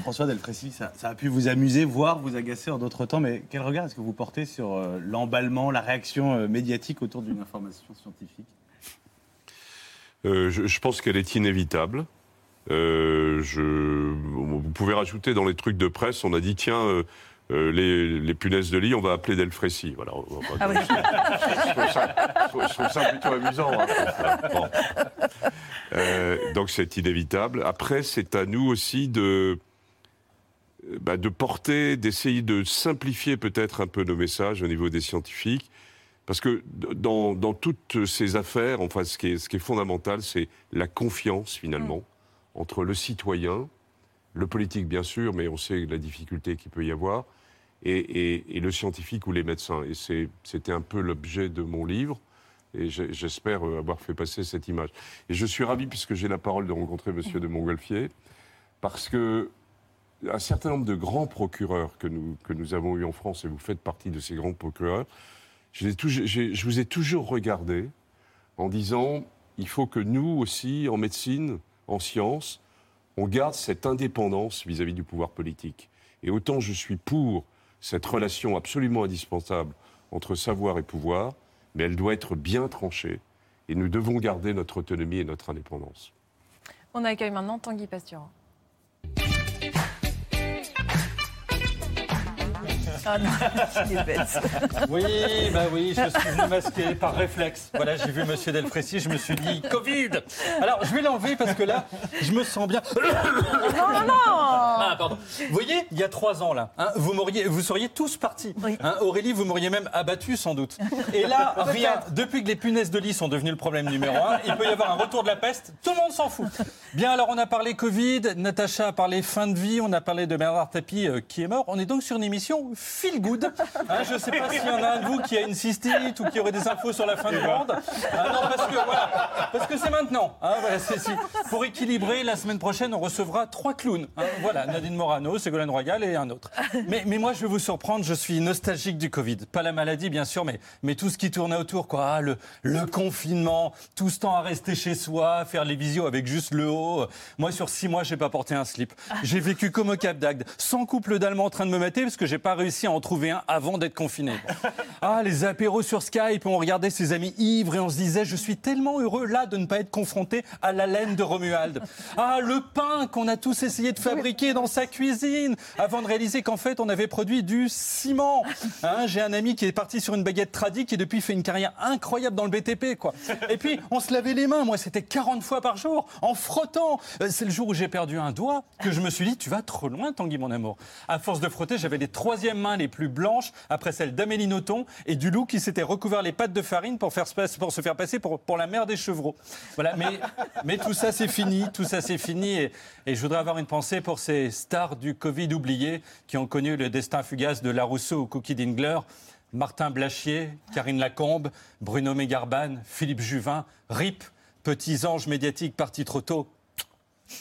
[SPEAKER 28] François Delfrécy, ça, ça a pu vous amuser, voire vous agacer en d'autres temps, mais quel regard est-ce que vous portez sur euh, l'emballement, la réaction euh, médiatique autour d'une information scientifique?
[SPEAKER 4] Euh, je, je pense qu'elle est inévitable. Euh, je, vous pouvez rajouter dans les trucs de presse, on a dit tiens, euh, les, les punaises de lit, on va appeler Delfrécy. Voilà.
[SPEAKER 10] Ah oui.
[SPEAKER 4] je, trouve ça, je trouve- je trouve ça plutôt amusant. hein. Bon. Euh, donc c'est inévitable. Après, c'est à nous aussi de, euh, bah, de porter, d'essayer de simplifier peut-être un peu nos messages au niveau des scientifiques. Parce que dans, dans toutes ces affaires, enfin, ce qui est, ce qui est fondamental, c'est la confiance finalement entre le citoyen, le politique bien sûr, mais on sait la difficulté qu'il peut y avoir, et, le scientifique ou les médecins. Et c'était un peu l'objet de mon livre. Et j'espère euh, avoir fait passer cette image. Et je suis ravi, puisque j'ai la parole, de rencontrer Monsieur de Montgolfier, parce que un certain nombre de grands procureurs que nous, que nous avons eus en France, et vous faites partie de ces grands procureurs, je, je vous ai toujours regardé en disant il faut que nous aussi, en médecine, en sciences, on garde cette indépendance vis-à-vis du pouvoir politique. Et autant je suis pour cette relation absolument indispensable entre savoir et pouvoir, mais elle doit être bien tranchée. Et nous devons garder notre autonomie et notre indépendance.
[SPEAKER 2] On accueille maintenant Tanguy Pasturin.
[SPEAKER 10] Ah non, il est bête.
[SPEAKER 30] Oui, bah oui, je suis venu masqué par réflexe. Voilà, j'ai vu Monsieur Delfrécy, je me suis dit Covid. Alors, je vais l'enlever parce que là, je me sens bien.
[SPEAKER 2] Non, non, non
[SPEAKER 30] Ah, pardon. Vous voyez, il y a trois ans, là, hein, vous, m'auriez- vous seriez tous partis. Hein, Aurélie, vous m'auriez même abattu, sans doute. Et là, rien. Depuis que les punaises de lit sont devenues le problème numéro un, il peut y avoir un retour de la peste. Tout le monde s'en fout. Bien, alors, on a parlé Covid, Natacha a parlé fin de vie, on a parlé de Bernard Tapie euh, qui est mort. On est donc sur une émission feel good. Hein, je ne sais pas s'il y en a un de vous qui a une cystite ou qui aurait des infos sur la fin du monde. Ah non, parce que voilà, parce que c'est maintenant. hein, voilà, c'est- si- pour équilibrer, la semaine prochaine, on recevra trois clowns. hein, voilà, Nadine Morano, Ségolène Royal et un autre. Mais, mais moi, je vais vous surprendre, je suis nostalgique du Covid. Pas la maladie, bien sûr, mais, mais tout ce qui tournait autour, quoi. Ah, le, le confinement, tout ce temps à rester chez soi, faire les visios avec juste le haut. Moi, sur six mois, j'ai pas porté un slip. J'ai vécu comme au Cap d'Agde, sans couple d'Allemands en train de me mater parce que j'ai pas réussi à en trouver un avant d'être confiné. Ah, les apéros sur Skype, on regardait ses amis ivres et on se disait, je suis tellement heureux là de ne pas être confronté à la laine de Romuald. Ah, le pain qu'on a tous essayé de fabriquer dans sa cuisine avant de réaliser qu'en fait on avait produit du ciment. Hein, j'ai un ami qui est parti sur une baguette tradie qui depuis fait une carrière incroyable dans le BTP, quoi. Et puis on se lavait les mains, moi c'était 40 fois par jour en frottant. Euh, C'est le jour où j'ai perdu un doigt que je me suis dit, tu vas trop loin, Tanguy, mon amour. À force de frotter, j'avais les troisièmes mains les plus blanches après celles d'Amélie Nothomb et du loup qui s'était recouvert les pattes de farine pour, faire, pour se faire passer pour, pour la mère des chevreaux. Voilà, mais, mais tout ça c'est fini, tout ça c'est fini et, et je voudrais avoir une pensée pour ces stars du Covid oubliés qui ont connu le destin fugace de Larousseau ou Cookie Dingler. Martin Blachier, Karine Lacombe, Bruno Mégarban, Philippe Juvin, RIP, petits anges médiatiques partis trop tôt.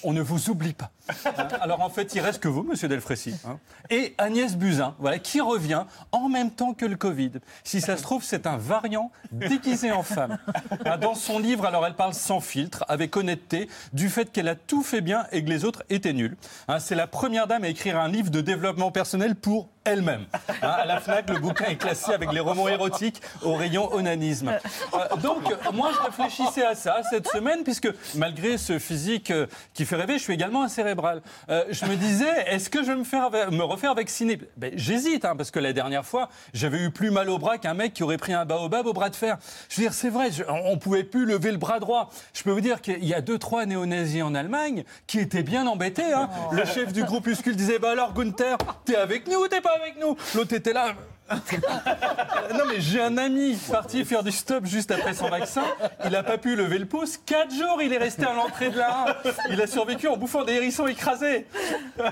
[SPEAKER 30] On ne vous oublie pas. Hein, Alors en fait, il reste que vous, Monsieur Delfrécy, hein, et Agnès Buzyn, voilà, qui revient en même temps que le Covid. Si ça se trouve, c'est un variant déguisé en femme. Hein, Dans son livre, alors elle parle sans filtre, avec honnêteté, du fait qu'elle a tout fait bien et que les autres étaient nuls. Hein, c'est la première dame à écrire un livre de développement personnel pour elle-même. Hein, à la FNAC, le bouquin est classé avec les romans érotiques au rayon onanisme. Euh, donc, moi, je réfléchissais à ça cette semaine, puisque malgré ce physique euh, qui fait rêver, je suis également un cérébral. Euh, je me disais, est-ce que je vais me, faire, me refaire vacciner? Ben, J'hésite, hein, parce que la dernière fois, j'avais eu plus mal au bras qu'un mec qui aurait pris un baobab au bras de fer. Je veux dire, c'est vrai, je- on pouvait plus lever le bras droit. Je peux vous dire qu'il y a deux, trois néo-nazis en Allemagne qui étaient bien embêtés. hein. Le chef du groupuscule disait, bah alors Gunther, t'es avec nous ou t'es pas avec nous L'autre était là. non mais j'ai un ami parti faire du stop juste après son vaccin. Il n'a pas pu lever le pouce. Quatre jours, il est resté à l'entrée de la Il a survécu en bouffant des hérissons écrasés.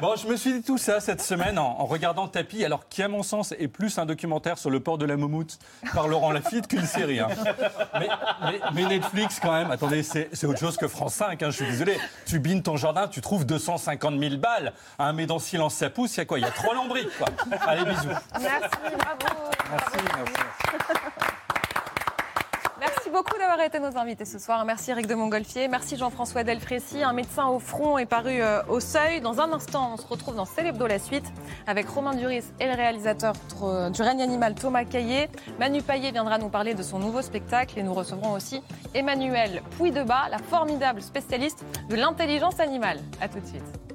[SPEAKER 30] Bon, je me suis dit tout ça cette semaine en, regardant Tapis, alors qui à mon sens est plus un documentaire sur le port de la Moumoute par Laurent Lafitte qu'une série. hein. Mais, Netflix quand même, attendez, c'est autre chose que France 5, hein, je suis désolé. Tu bines ton jardin, tu trouves 250 000 balles. Hein, mais dans Silence ça pousse, il y a quoi? Il y a trois quoi. Allez, bisous.
[SPEAKER 2] Merci, bravo.
[SPEAKER 30] Merci, merci.
[SPEAKER 2] Merci beaucoup d'avoir été nos invités ce soir. Merci Eric de Montgolfier. Merci Jean-François Delfrécy. Un médecin au front est paru euh, au seuil. Dans un instant, on se retrouve dans Célébdo la suite avec Romain Duris et le réalisateur du règne animal Thomas Caillé. Manu Paillet viendra nous parler de son nouveau spectacle et nous recevrons aussi Emmanuel Pouy-Debat, la formidable spécialiste de l'intelligence animale. À tout de suite.